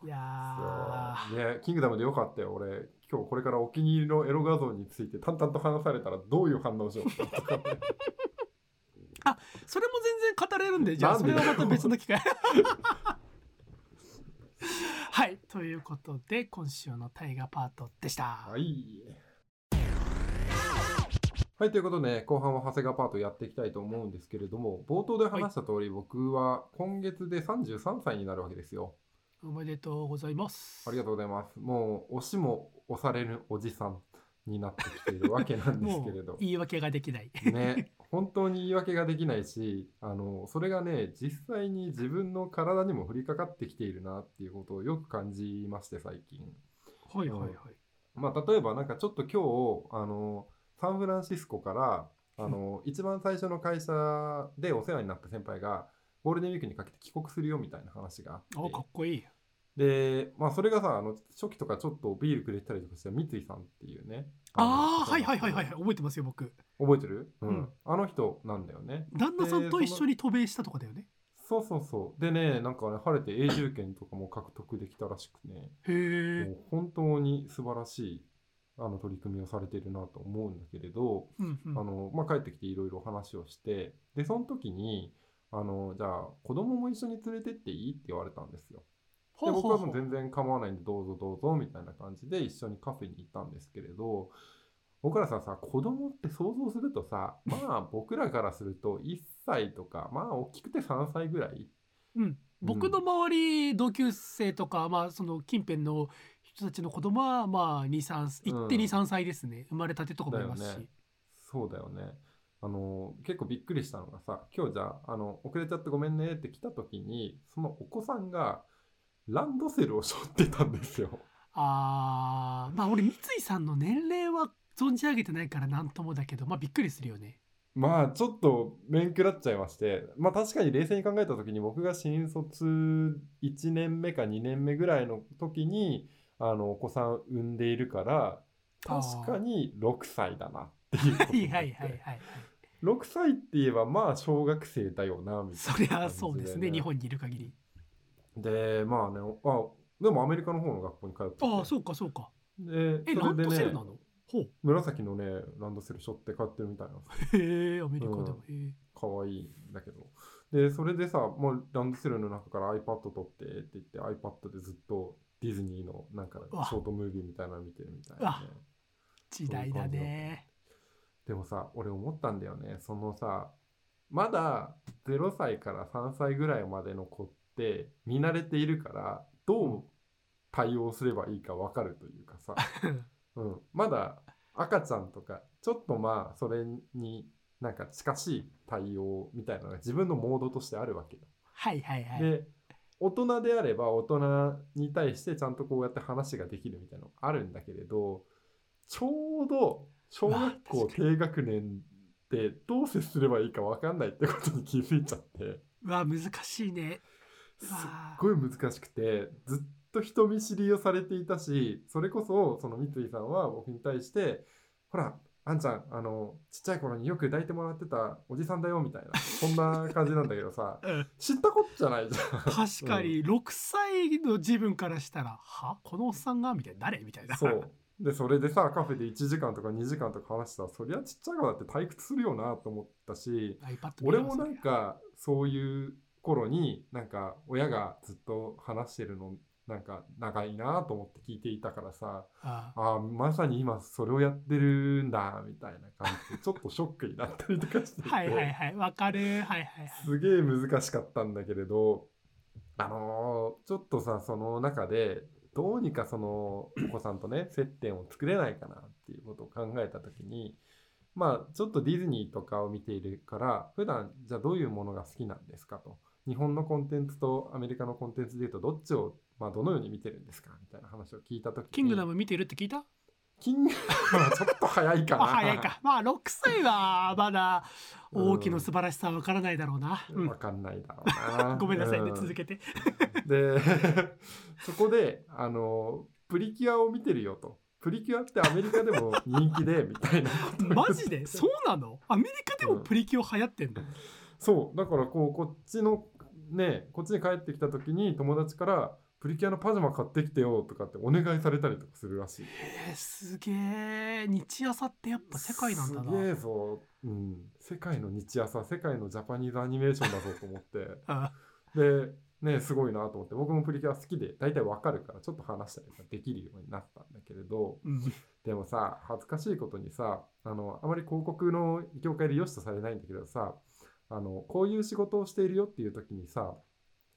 いやね、キングダムでよかったよ。俺今日これからお気に入りのエロ画像について淡々と話されたらどういう反応しようかとかね。ーそれも全然語れるんでじゃあそれはまた別の機会はいということで今週の大河パートでした、はい。はいということで、後半は長谷川パートやっていきたいと思うんですけれども冒頭で話した通り、僕は今月で33歳になるわけですよ。おめでとうございます。ありがとうございます。もう押しも押されるおじさんになってきているわけなんですもけれど。う言い訳ができない。ね、本当に言い訳ができないしあのそれがね実際に自分の体にも降りかかってきているなっていうことをよく感じまして最近。はいはいはい。まあ、例えばなんかちょっと今日あのサンフランシスコからあの一番最初の会社でお世話になった先輩がゴールデンウィークにかけて帰国するよみたいな話があって。おかっこいいで、まあ、それがさあの初期とかちょっとビールくれてたりとかして三井さんっていうね。のああはいはいはいはい。覚えてますよ僕。覚えてる、うん。うん。あの人なんだよね。旦那さんと一緒に渡米したとかだよね。そうそうそう。でねなんかね晴れて永住権とかも獲得できたらしくね。へえもう本当に素晴らしいあの取り組みをされているなと思うんだけれど、うんうん。あのまあ、帰ってきていろいろ話をしてでその時にあのじゃあ子供も一緒に連れてっていい？って言われたんですよ。で僕はもう全然構わないんでどうぞどうぞみたいな感じで一緒にカフェに行ったんですけれど僕らささ子供って想像するとさ まあ僕らからすると1歳とかまあ大きくて3歳ぐらい。うん。僕の周り同級生とかまあその近辺の人たちの子供はまあ23うん。1って23歳ですね。生まれたてとかもいますし。ね。そうだよね。あの結構びっくりしたのがさ今日じゃああの遅れちゃってごめんねって来た時にそのお子さんがランドセルを背負ってたんですよ。あーまあ俺三井さんの年齢は存じ上げてないから何ともだけどまあびっくりするよね。まあちょっと面食らっちゃいましてまあ確かに冷静に考えた時に僕が新卒1年目か2年目ぐらいの時にあのお子さん産んでいるから確かに6歳だなっていうことはいはいはいはいはい6歳って言えばまあ小学生だよなみたいなそりゃそうですね日本にいる限りでまあねあでもアメリカの方の学校に通ってて。ああそうかそうか。でえランドセルなの？ほう。紫のねランドセル背負って帰ってるみたいな。んですよへえアメリカでも、うん。へえ。可愛いんだけど。でそれでさもうランドセルの中から iPad 取ってって言って iPad でずっとディズニーのなんかショートムービーみたいなの見てるみたいなね時代だね。でもさ俺思ったんだよね。そのさまだ0歳から3歳ぐらいまでの子って見慣れているからどう対応すればいいか分かるというかさ、うん、まだ赤ちゃんとかちょっとまあそれになんか近しい対応みたいなのが自分のモードとしてあるわけよ。はいはいはい。で大人であれば大人に対してちゃんとこうやって話ができるみたいなのあるんだけれどちょうど小学校低学年でどう接すればいいか分かんないってことに気づいちゃって。うわ難しいね。うすっわごい難しくてずっと人見知りをされていたしそれこそその三井さんは僕に対してほらあんちゃんあのちっちゃい頃によく抱いてもらってたおじさんだよみたいなそんな感じなんだけどさ うん。知ったこっちゃないじゃん。確かに6歳の自分からしたら「は？このおっさんが?」みたいな誰みたいな。そう。でそれでさカフェで1時間とか2時間とか話したらそりゃちっちゃい子だって退屈するよなと思ったし俺もなんかそういう頃になんか親がずっと話してるのなんか長いなと思って聞いていたからさああ。ーまさに今それをやってるんだみたいな感じでちょっとショックになったりとかしててはいはいはい。わかる。はいはいはい。すげえ難しかったんだけれどあのーちょっとさその中でどうにかそのお子さんとね接点を作れないかなっていうことを考えた時にまあちょっとディズニーとかを見ているから普段じゃあどういうものが好きなんですかと日本のコンテンツとアメリカのコンテンツでいうとどっちをまあどのように見てるんですかみたいな話を聞いた時にキングダム見てるって聞いた？キングダムはちょっと早いかな。あ早いかまあ6歳はまだ大きの素晴らしさはわからないだろうな、うん。わかんないだろうな。ごめんなさいね、うん。続けて。でそこであのプリキュアを見てるよと。プリキュアってアメリカでも人気でみたいなマジで？そうなの？アメリカでもプリキュア流行ってんの、そう。だからこうこっちのねこっちに帰ってきた時に友達からプリキュアのパジャマ買ってきてよとかってお願いされたりとかするらしい。えー、すげえ日朝ってやっぱ世界なんだな。すげえぞ、うん、世界の日朝。世界のジャパニーズアニメーションだぞと思って。あでねすごいなと思って。僕もプリキュア好きで大体わかるからちょっと話したりできるようになったんだけれど。うん。でもさ恥ずかしいことにさあのあまり広告の業界で良しとされないんだけどさあのこういう仕事をしているよっていう時にさ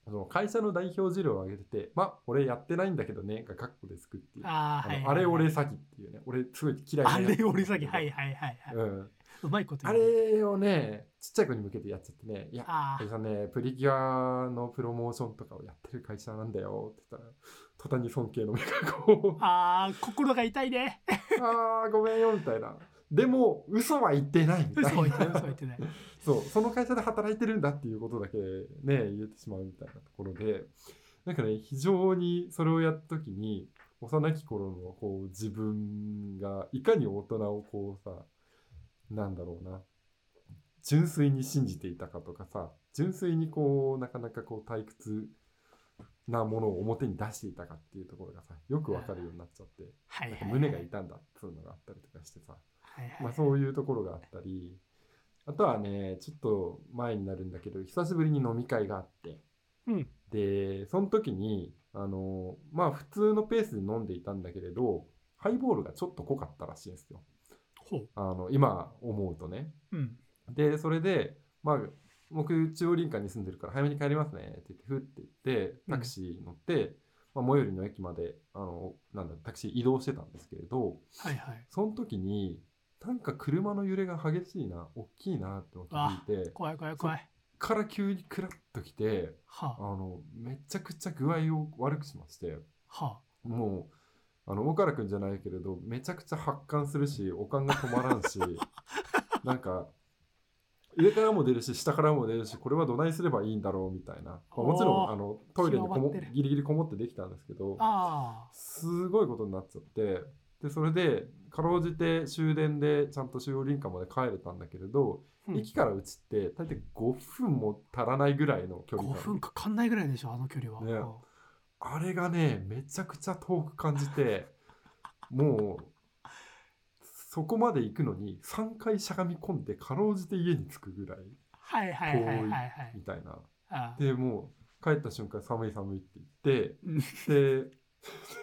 あの会社の代表事例を挙げてて「まあ俺やってないんだけどね」がカッコでつくっていう。ああーはいはいはい。のあれ俺詐欺っていうね。俺すごい嫌いなあれ俺詐欺。はいはいはいはい、うん、うまいことあれをねちっちゃい子に向けてやっちゃってね「いやあ会社ねプリキュアのプロモーションとかをやってる会社なんだよ」って言ったら途端に尊敬の目がこう。あー心が痛いね。あーごめんよみたいな。でも嘘は言ってないみたい嘘は言ってないな。嘘は言ってないそうその会社で働いてるんだっていうことだけね言えてしまうみたいなところでなんかね非常にそれをやった時に幼き頃のこう自分がいかに大人をこうさなんだろうな純粋に信じていたかとかさ純粋にこうなかなかこう退屈なものを表に出していたかっていうところがさよくわかるようになっちゃって胸が痛んだっていうのがあったりとかしてさまあ、そういうところがあったりあとはねちょっと前になるんだけど久しぶりに飲み会があって。うん。でその時にあのまあ普通のペースで飲んでいたんだけれどハイボールがちょっと濃かったらしいんですよ。あの今思うとね。うん。でそれでまあ僕中央林間に住んでるから早めに帰りますねって言ってふって言ってタクシー乗って、まあ、最寄りの駅まであのなんだタクシー移動してたんですけれどはいはい。その時になんか車の揺れが激しいな大きいなって気づいて。怖い怖い怖い。から急にクラッときてあ。はのめちゃくちゃ具合を悪くしまして。あ。はもうあの岡原君じゃないけれどめちゃくちゃ発汗するしおかんが止まらんし なんか上からも出るし下からも出るしこれはどないすればいいんだろうみたいな、まあもちろんあのトイレにこもギリギリこもってできたんですけどああすごいことになっちゃってでそれでかろうじて終電でちゃんと中央林間まで帰れたんだけれど、あ、うん、駅からうちって大体5分も足らないぐらいの距離5感分かかんないぐらいでしょあの距離は、ね。うん。あれがねめちゃくちゃ遠く感じて もうそこまで行くのに3回しゃがみ込んでかろうじて家に着くぐらいはいみたいな。でもう帰った瞬間寒い寒いって言ってうん。で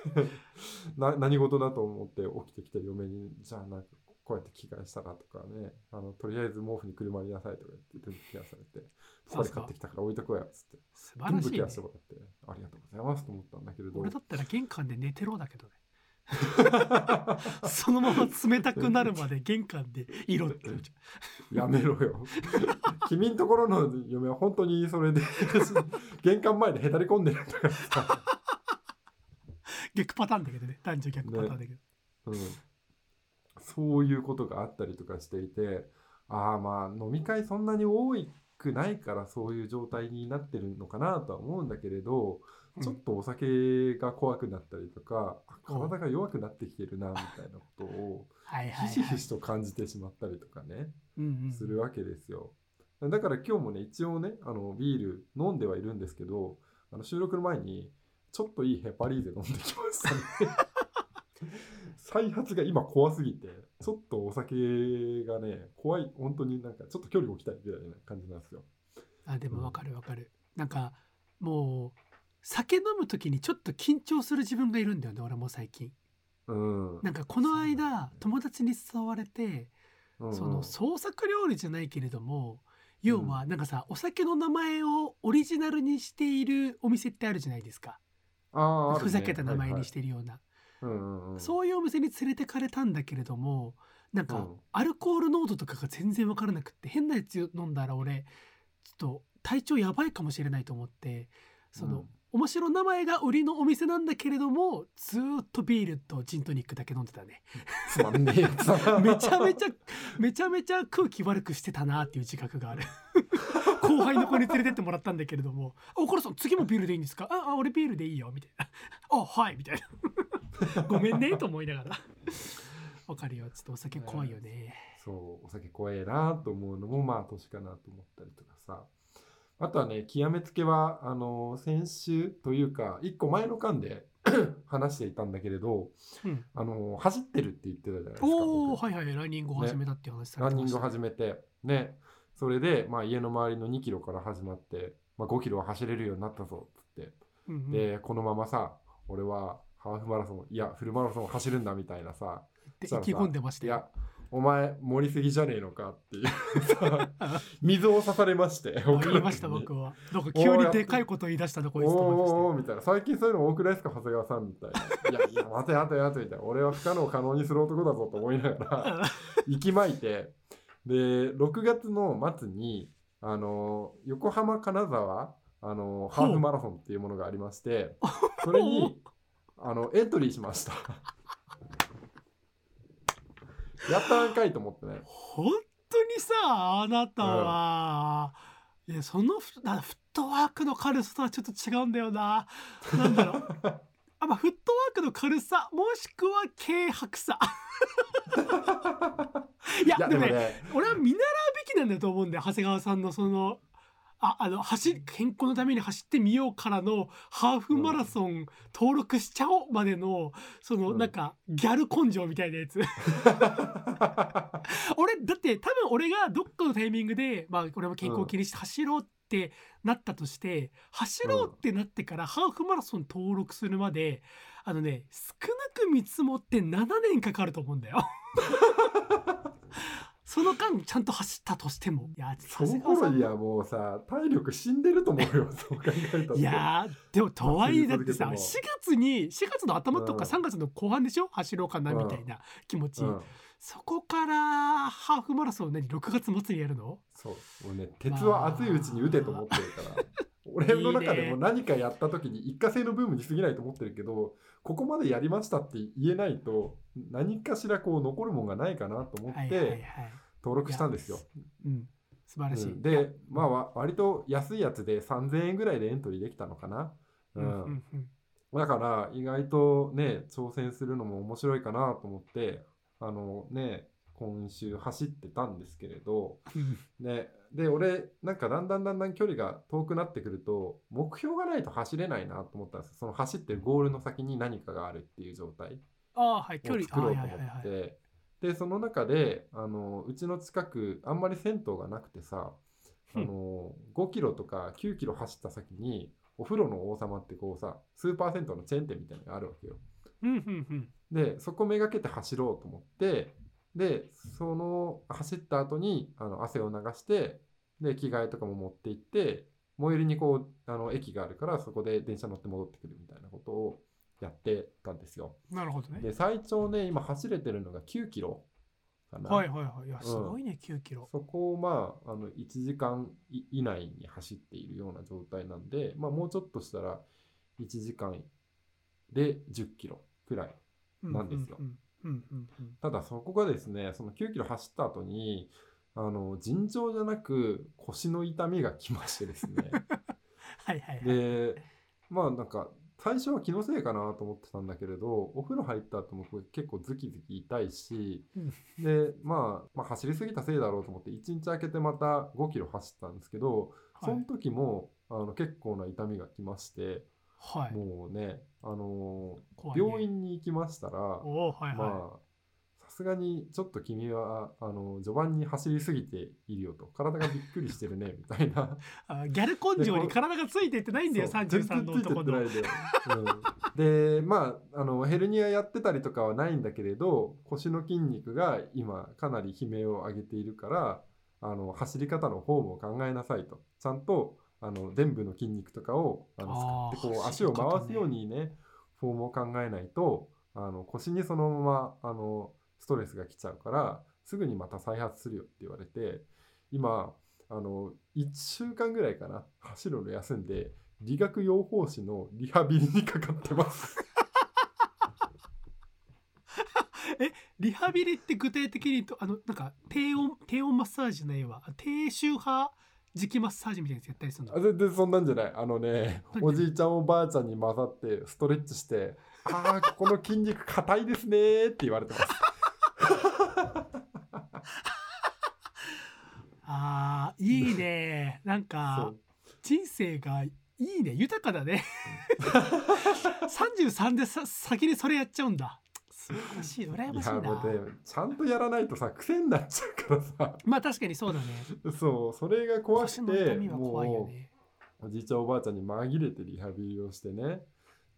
な何事だと思って起きてきて嫁にじゃあなんかこうやって着替えしたらとかねあのとりあえず毛布にくるまりなさいとか言って全部ケアされてそこで買ってきたから置いとこうやっつって。素晴らしい、ね。全部ケアして、もらって。ありがとうございますと思ったんだけれど。俺だったら玄関で寝てろだけどね。そのまま冷たくなるまで玄関でいろってやめろよ。君んところの嫁は本当にそれで玄関前でへたり込んでるんだからさ、う逆パターンだけどね。男女逆パターンだけど、うん、そういうことがあったりとかしていてああまあ飲み会そんなに多くないからそういう状態になってるのかなとは思うんだけれどちょっとお酒が怖くなったりとか、体が弱くなってきてるなみたいなことをひしひしと感じてしまったりとかね、するわけですよ。だから今日もね一応ねあのビール飲んではいるんですけどあの収録の前にちょっといいヘパリーゼ飲んできましたね。再発が今怖すぎてちょっとお酒がね怖い本当になんかちょっと距離を置きたいみたいな感じなんですよ。あでもわかるわかる、うん、なんかもう酒飲む時にちょっと緊張する自分がいるんだよね俺も最近。うん、なんかこの間、ね、友達に誘われて、うん。うん、その創作料理じゃないけれども要はなんかさ、お酒の名前をオリジナルにしているお店ってあるじゃないですか。あふざけた名前にしてるような、そういうお店に連れてかれたんだけれどもなんかアルコール濃度とかが全然分からなくって変なやつ飲んだら俺ちょっと体調やばいかもしれないと思ってその、面白名前が売りのお店なんだけれどもずっとビールとジントニックだけ飲んでたね。つまんねえやつ。だ なめちゃめちゃめちゃめちゃ空気悪くしてたなっていう自覚がある 後輩の子に連れてってもらったんだけれども「おこらさん次もビールでいいんですかああ俺ビールでいいよ」みたいな「あはい」みたいな ごめんねと思いながら。わかるよ。ちょっとお酒怖いよね、そうお酒怖えなと思うのもまあ年かなと思ったりとかさ。あとはね、極めつけは、あの、先週というか、一個前の間で 話していたんだけれど、うん、あの、走ってるって言ってたじゃないですか。おおはいはい、ランニングを始めたっていう話されてました、ね、ランニングを始めて、ね、それで、まあ、家の周りの2キロから始まって、まあ、5キロは走れるようになったぞ、っつって。うんうん、で、このままさ、俺はハーフマラソン、いや、フルマラソンを走るんだみたいなさ、意気込んでましたよ。いやお前盛りすぎじゃねえのかっていう。水を刺されまして言いました僕は。なんか急にでかいこと言い出したのこいつと思いみたいな。最近そういうの多くないですか長谷川さんみたいな。いやいや待て待て待てみたいな俺は不可能を可能にする男だぞと思いながら 息巻いてで6月の末にあの横浜金沢あのハーフマラソンっていうものがありましてそれに あのエントリーしました やったんかいと思ってね。本当にさあなたは、うん、いやそのフフットワークの軽さとはちょっと違うんだよな。なんだろう。あまあ、フックの軽さもしくは軽薄さ。いやでもね、ね、俺は見習うべきなんだと思うんだよ長谷川さんのそのああの走健康のために走ってみようからのハーフマラソン登録しちゃおうまでのその、なんかギャル根性みたいなやつ。俺だって多分俺がどっかのタイミングでまあ俺も健康を気にして走ろうってなったとして、走ろうってなってからハーフマラソン登録するまであのね少なく見積もって7年かかると思うんだよ。その間ちゃんと走ったとしても。いやその頃いやもうさ体力死んでると思うよ そう考えたらいやでもとはいえだってさ4月に4月の頭とか3月の後半でしょ、うん、走ろうかなみたいな気持ち、うん、そこからハーフマラソン何6月末にやるの？そう。俺ね鉄は熱いうちに打てと思ってるから、俺の中でも何かやった時に一過性のブームに過ぎないと思ってるけどここまでやりましたって言えないと何かしらこう残るもんがないかなと思って、登録したんですよ。うん、素晴らしい。うん、で、まあ、割と安いやつで3000円ぐらいでエントリーできたのかな。うん。だから意外とね挑戦するのも面白いかなと思ってあのね今週走ってたんですけれど、ね、で俺なんかだんだんだんだん距離が遠くなってくると目標がないと走れないなと思ったんですその走ってるゴールの先に何かがあるっていう状態。を作ろうと思って。でその中であのうちの近くあんまり銭湯がなくてさあの5キロとか9キロ走った先にお風呂の王様ってこうさスーパー銭湯のチェーン店みたいなのがあるわけよ。でそこめがけて走ろうと思ってでその走った後にあの汗を流してで着替えとかも持って行って最寄りにこうあの駅があるからそこで電車乗って戻ってくるみたいなことをやってたんですよ。なるほどね。で最長ね今走れてるのが9キロかな。はいはいはい。いやすごいね、うん、9キロ。そこをまああの1時間以内に走っているような状態なんで、まあ、もうちょっとしたら1時間で10キロくらいなんですよ。ただそこがですねその9キロ走った後にあの尋常じゃなく腰の痛みがきましてですね。はいはい、はい、でまあなんか最初は気のせいかなと思ってたんだけれどお風呂入った後も結構ズキズキ痛いし、で、まあ、まあ走りすぎたせいだろうと思って1日空けてまた5キロ走ったんですけど、その時もあの結構な痛みがきまして、はい。もうね、あのー病院に行きましたら、はいはい、まあさすがにちょっと君はあの序盤に走りすぎているよと。体がびっくりしてるね みたいな。あギャル根性に体がついていってないんだよそう33の男の。全然ついてってないんだようん。でまああのヘルニアやってたりとかはないんだけれど腰の筋肉が今かなり悲鳴を上げているからあの走り方のフォームを考えなさいと。ちゃんとあの伝部の筋肉とかをあの使ってこう足を回すようにねフォームを考えないとあの腰にそのままあのストレスが来ちゃうからすぐにまた再発するよって言われて今あの1週間ぐらいかな走るの休んで理学養蜂師のリハビリにかかってます。リハビリって具体的にとあのなんか低温低温マッサージじゃないわ低周波磁気マッサージみたいなやつやったりするの？あ全然そんなんじゃない。あのね、何おじいちゃんおばあちゃんに混ざってストレッチして、ああ、ここの筋肉硬いですねーって言われてます。あーいいね。なんそかう。人生がいいね。豊かだね。33でさ先にそれやっちゃうんだ素晴らしい。羨ましいな。ちゃんとやらないとさ、癖になっちゃうからさ、まあ確かにそうだね。そう、それが怖腰くて、もね。う、おじいちゃんおばあちゃんに紛れてリハビリをしてね。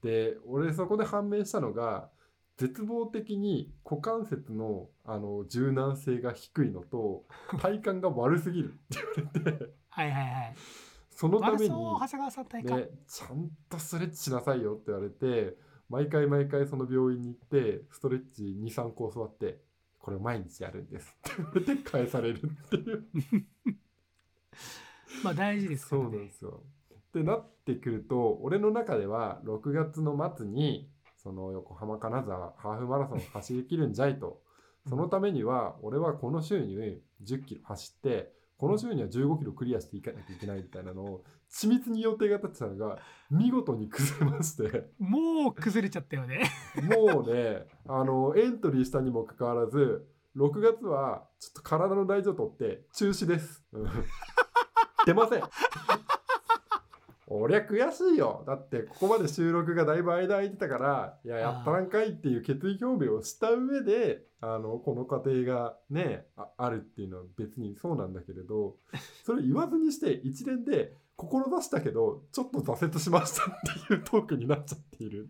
で、俺そこで判明したのが、絶望的に股関節のあの柔軟性が低いのと体幹が悪すぎるって言われて。はいはいはい。そのために、ちゃんとストレッチしなさいよって言われて毎回毎回その病院に行ってストレッチ23個教わってこれを毎日やるんです。って言われて返されるっていう。まあ大事ですかそうなんですよ。ってなってくると俺の中では6月の末にその横浜金沢ハーフマラソンを走りきるんじゃいと。そのためには俺はこの週に10キロ走ってこの週には15キロクリアしていかなきゃいけないみたいなのを緻密に予定が立ってたのが見事に崩れましてもう崩れちゃったよねもうねあのエントリーしたにもかかわらず6月はちょっと体の大事をとって中止です。うん出ません。俺は悔しいよ。だってここまで収録がだいぶ間空いてたから、いや、やったらんかいっていう決意表明をした上で、あの、この過程がね、ああるっていうのは別にそうなんだけれど、それ言わずにして一連で志したけど、ちょっと挫折しましたっていうトークになっちゃっている。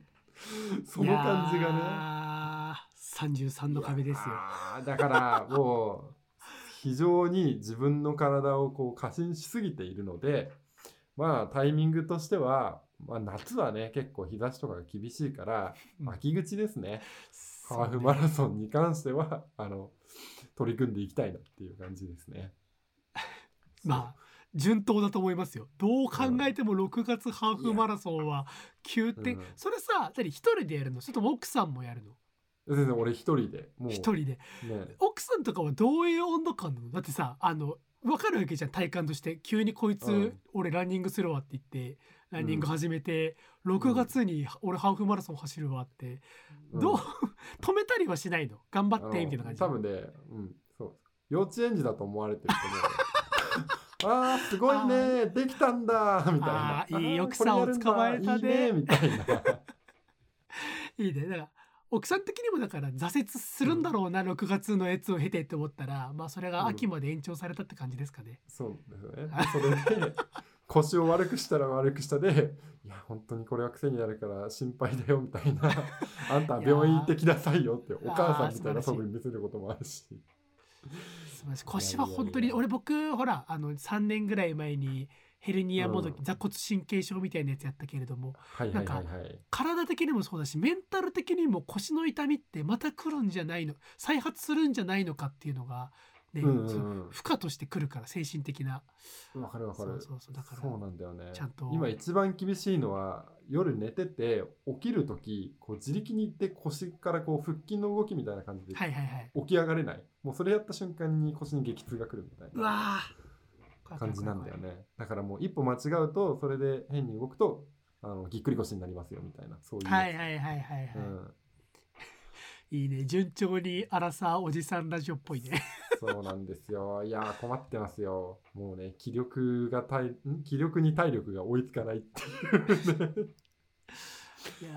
その感じがね。ね33の壁ですよあだからもう非常に自分の体をこう過信しすぎているのでまあタイミングとしては、まあ、夏はね結構日差しとかが厳しいからうん。秋口ですね、ハーフマラソンに関しては あの取り組んでいきたいなっていう感じですね。まあ順当だと思いますよ。どう考えても6月ハーフマラソンは9点、うん。それさ何一人でやるの？それとも奥さんもやるの？全然俺一人でもう。一人で。ね。奥さんとかはどういう温度感なの？だってさあの分かるわけじゃん体感として。急にこいつ、うん。俺ランニングするわって言ってランニング始めて、6月に俺ハーフマラソン走るわって、うん。どう？止めたりはしないの？頑張ってみたいな感じ？多分ね、うん、そう。幼稚園児だと思われてると思う。あーすごいね。できたんだみたいな。いいあー奥さんを捕まえたねみたいな。いいね。だから奥さん的にもだから挫折するんだろうな、6月のやつを経てって思ったらまあそれが秋まで延長されたって感じですかね、そうですよね。それで腰を悪くしたら悪くしたで、いや本当にこれは癖になるから心配だよみたいな。あんたは病院行ってきなさいよってお母さんみたいなあー素晴らしい素振り見せることもあるし。素晴らしい腰は本当に俺僕ほらあの3年ぐらい前にヘルニアもどき、うん座骨神経症みたいなやつやったけれどもはいはいはいはい。体的にもそうだしメンタル的にも腰の痛みってまた来るんじゃないの再発するんじゃないのかっていうのが、ねうんうん負荷として来るから精神的なわかるわかる。そうそうそうだからそうなんだよね。ちゃんと今一番厳しいのは夜寝てて起きる時こう自力に行って腰からこう腹筋の動きみたいな感じではいはいはい起き上がれない。もうそれやった瞬間に腰に激痛が来るみたいうなわー感じなんだよね。だからもう一歩間違うとそれで変に動くとあのぎっくり腰になりますよみたいなそういう。はいはいはいはいはい、うん、いいね。順調にアラサーおじさんラジオっぽいね。そうなんですよ。いやー困ってますよ。もうね気力が体ん？気力に体力が追いつかないっていうね。いや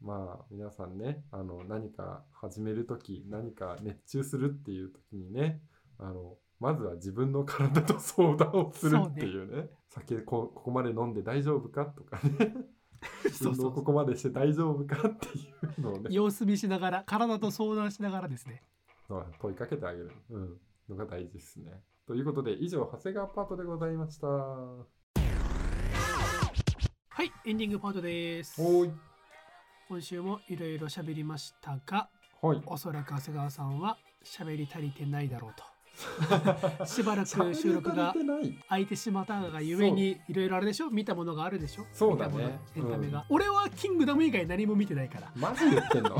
まあ皆さんねあの何か始める時何か熱中するっていう時にねあのまずは自分の体と相談をするっていうね。酒こここまで飲んで大丈夫かとかね。運動ここまでして大丈夫かっていうのをね。様子見しながら体と相談しながらですね。問いかけてあげる、うん、のが大事ですね。ということで以上長谷川パートでございました。ははいエンディングパートです。今週もいろいろ喋りましたがはい。おそらく長谷川さんは喋り足りてないだろうと しばらく収録が空いてしまったがゆえにいろいろあれでしょ？見たものがあるでしょ？そうだね。エンタメが、俺はキングダム以外何も見てないから。マジ言ってんの？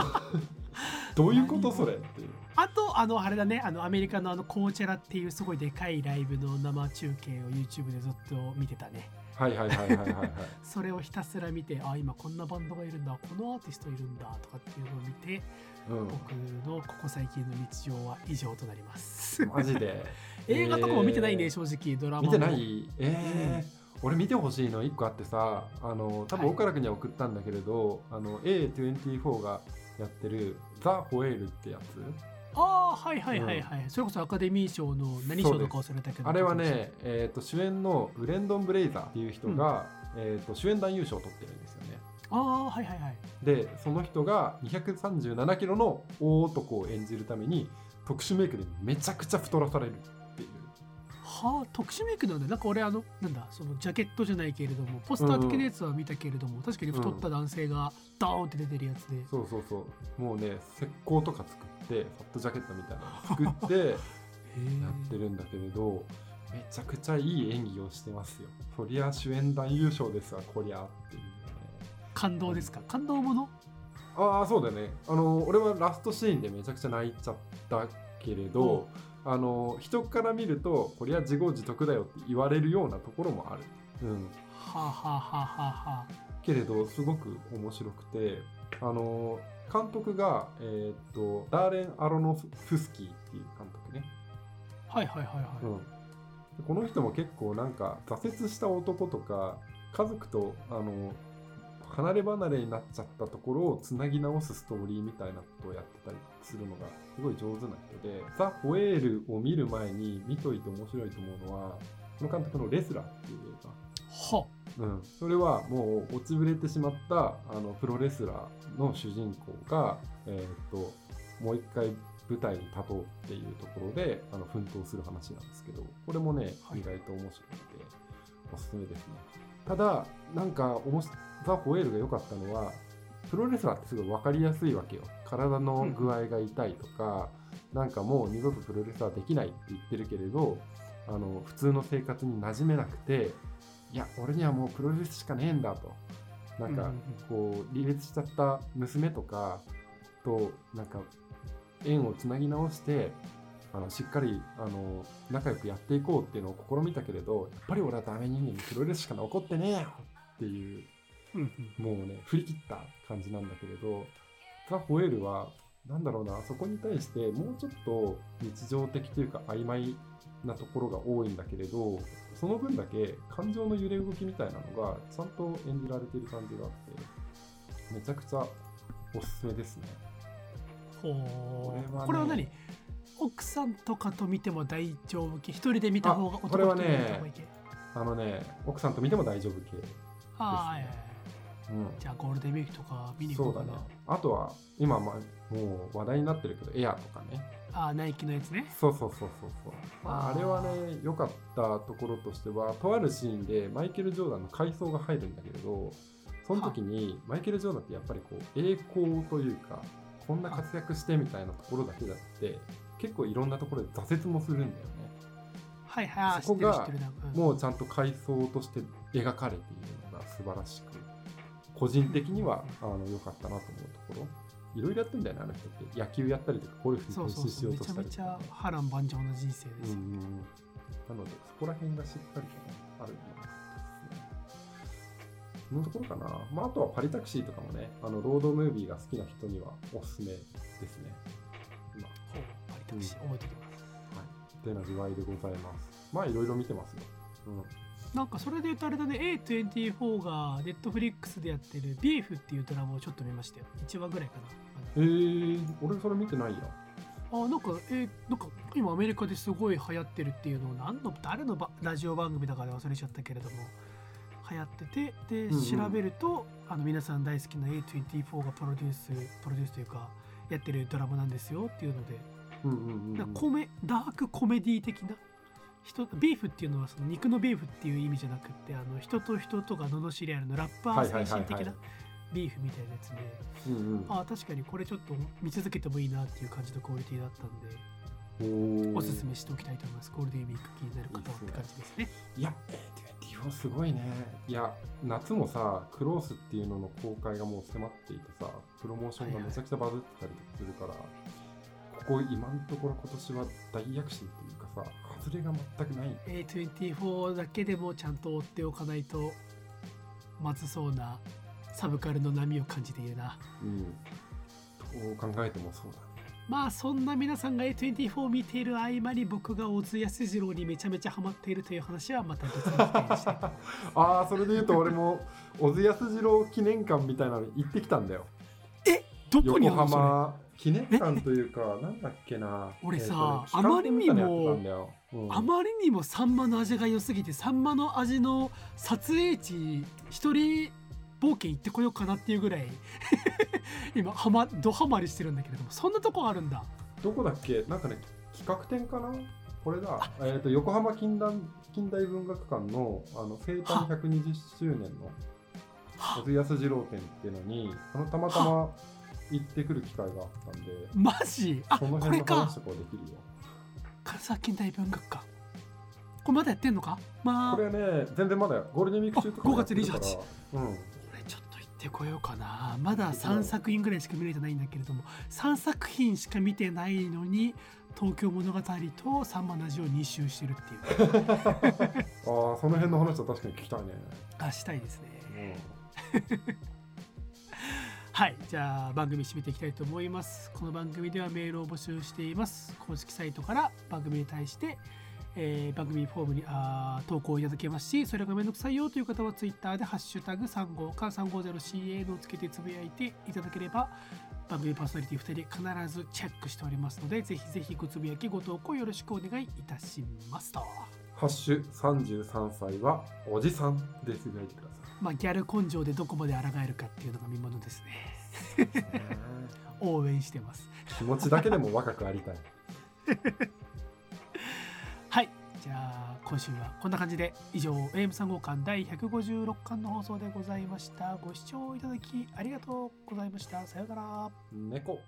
どういうことそれっていう。あとあのあれだね。あのアメリカのあのコーチェラっていうすごいでかいライブの生中継を YouTube でずっと見てたね。はいはいはいはいはいはい。それをひたすら見てあ今こんなバンドがいるんだこのアーティストいるんだとかっていうのを見てうん。僕のここ最近の日常は以上となります。マジで？映画とかも見てないね、えー。正直ドラマも。見てない？えー。俺見てほしいの1個あってさあの多分はい。岡田君には送ったんだけれど、あの A24 がやってる「ザ・ホエール」ってやつ。ああはいはいはいはい、それこそアカデミー賞の何賞とか忘れたけど。あれはね、えー、と主演のブレンドン・ブレイザーっていう人が、えー、と主演男優賞を取ってるんですよね。ああはいはいはい。でその人が237キロの大男を演じるために特殊メイクでめちゃくちゃ太らされる。はあ特殊メイクなんだ。なんか俺あのなんだそのジャケットじゃないけれどもポスター的なやつは見たけれども、確かに太った男性がドーンって出てるやつで、そうそうそう。もうね石膏とか作ってファットジャケットみたいなの作って へやってるんだけれどめちゃくちゃいい演技をしてますよ。そりゃ主演男優賞ですわこりゃっていうね。感動ですか？感動もの？ああそうだよね。あの俺はラストシーンでめちゃくちゃ泣いちゃったけれど、あの人から見るとこれは自業自得だよって言われるようなところもある、うん、はあ、はあはあはあはあ、けれどすごく面白くてあの監督が、えーっとダーレン・アロノフスキーっていう監督ね、はいはいはいはい、うん、でこの人も結構なんか挫折した男とか家族とあの離れ離れになっちゃったところをつなぎ直すストーリーみたいなことをやってたりするのがすごい上手な人で「ザ・ホエール」を見る前に見といて面白いと思うのはこの監督の「レスラー」っていう映画。は。うん、それはもう落ちぶれてしまったあのプロレスラーの主人公が、えーっともう一回舞台に立とうっていうところであの奮闘する話なんですけどこれもね、はい。意外と面白くておすすめですねただなんかザ・ホエールが良かったのはプロレスラーってすごい分かりやすいわけよ。体の具合が痛いとか、なんかもう二度とプロレスラーできないって言ってるけれどあの普通の生活に馴染めなくていや俺にはもうプロレスしかねえんだと。なんかこう離別しちゃった娘とかとなんか縁をつなぎ直してあのしっかりあの仲良くやっていこうっていうのを試みたけれどやっぱり俺はダメ人間にプロレスしか残ってねえよっていうもうね振り切った感じなんだけれどザ・ホエールはなんだろうなそこに対してもうちょっと日常的というか曖昧なところが多いんだけれどその分だけ感情の揺れ動きみたいなのがちゃんと演じられている感じがあってめちゃくちゃおすすめですね。ほうこれはねこれは何？奥さんとかと見ても大丈夫系。一人で見た方があこれはね男と見た方がいい系あのね奥さんと見ても大丈夫系。ああ、はいうん。じゃあゴールデンウィークとか見に行こそううだね。かな。あとは今、まあ、もう話題になってるけどエアとかね。ああナイキのやつね。そうそうそうそうそう、まあ、あれはね良かったところとしてはとあるシーンでマイケル・ジョーダンの回想が入るんだけれどその時にマイケル・ジョーダンってやっぱりこう栄光というかこんな活躍してみたいなところだけじゃなくて結構いろんなところで挫折もするんだよね。はいはい。そこがもうちゃんと回想として描かれているのが素晴らしく個人的にはあの良かったなと思うところ。いろいろやってんだよねあの人って。野球やったりとかゴルフに転身しようそうめちゃめちとしたりとか。ね、ゃ波乱万丈な人生ですよ、うんうん。うんなのでそこら辺がしっかりとねあるのがですねそのところかな。まあ、あとはパリタクシーとかもね、あのロードムービーが好きな人にはおすすめですね。今。ほうパリタクシー覚えておきます、はい。ってな具合でございます。まあ、いろいろ見てますよ。うん。なんかそれで言うとあれだね A24 がネットフリックスでやってるビーフっていうドラマをちょっと見ましたよ1話ぐらいかなえー、俺それ見てないや。あなんかえーなんか今アメリカですごい流行ってるっていうのを何の誰のばラジオ番組だかで忘れちゃったけれども流行っててでうんうん調べると、あの皆さん大好きな A24 がプロデュースプロデュースというかやってるドラマなんですよっていうのでうんうんうん、コメダークコメディ的な人ビーフっていうのはその肉のビーフっていう意味じゃなくってあの人と人とが罵り合いのラッパー精神的なビーフみたいなやつで、うんうん。ああ確かにこれちょっと見続けてもいいなっていう感じのクオリティだったんでおー。おすすめしておきたいと思います。ゴールデンウィーク気になる方はって感じですね。いや、A24 すごいね。いや、夏もさ、クロースっていうのの公開がもう迫っていてさ、プロモーションがめちゃくちゃバズってたりするから、ここ今のところ今年は大躍進というかさ、外れが全くない。A24 だけでもちゃんと追っておかないとまずそうなサブカルの波を感じているなうん。どう考えてもそうだね。まあそんな皆さんが A24 を見ている合間に僕が小津安二郎にめちゃめちゃハマっているという話はまた別にしたいと思いますああ、それで言うと俺も、小津安二郎記念館みたいなの行ってきたんだよ。どこにあ横浜記念館というか、なんだっけな。俺さあまりにもあまりにもサンマの味が良すぎてサンマの味の撮影地一人冒険行ってこようかなっていうぐらい 今ハマドハマりしてるんだけれどもそんなとこあるんだ。どこだっけ？なんかね、企画展かな？これだ。えっ、と、横浜近代近代文学館のあの生誕120周年の小津安二郎展っていうのに、あのたまたま行ってくる機会があったんで、マジ？あこれか。辺の話とかできるよ。唐沢近代文学館これまだやってんのか？まあ。これね、全然まだゴールデンウィーク中とかあ5月やってるから28うん。これちょっと行ってこようかな。まだ3作品ぐらいしか見れてないんだけれども3作品しか見てないのに東京物語とサンマの味を2周してるっていう。ああ、その辺の話は確かに聞きたいね。あしたいですね。うんはいじゃあ番組締めていきたいと思います。この番組ではメールを募集しています。公式サイトから番組に対して、えー番組フォームにあー投稿いただけますしそれがめんどくさいよという方はツイッターで「ハッシュタグ35か 350CA」をつけてつぶやいていただければ番組パーソナリティ2人必ずチェックしておりますのでぜひぜひごつぶやきご投稿よろしくお願いいたします。と。ハッシュ33歳はおじさんでつぶやいてくださまあギャル根性でどこまで抗えるかっていうのが見ものです。ね 応援してます。気持ちだけでも若くありたい。はい。じゃあ今週はこんな感じで以上 AM3 号館第156巻の放送でございました。ご視聴いただきありがとうございました。さようなら。猫。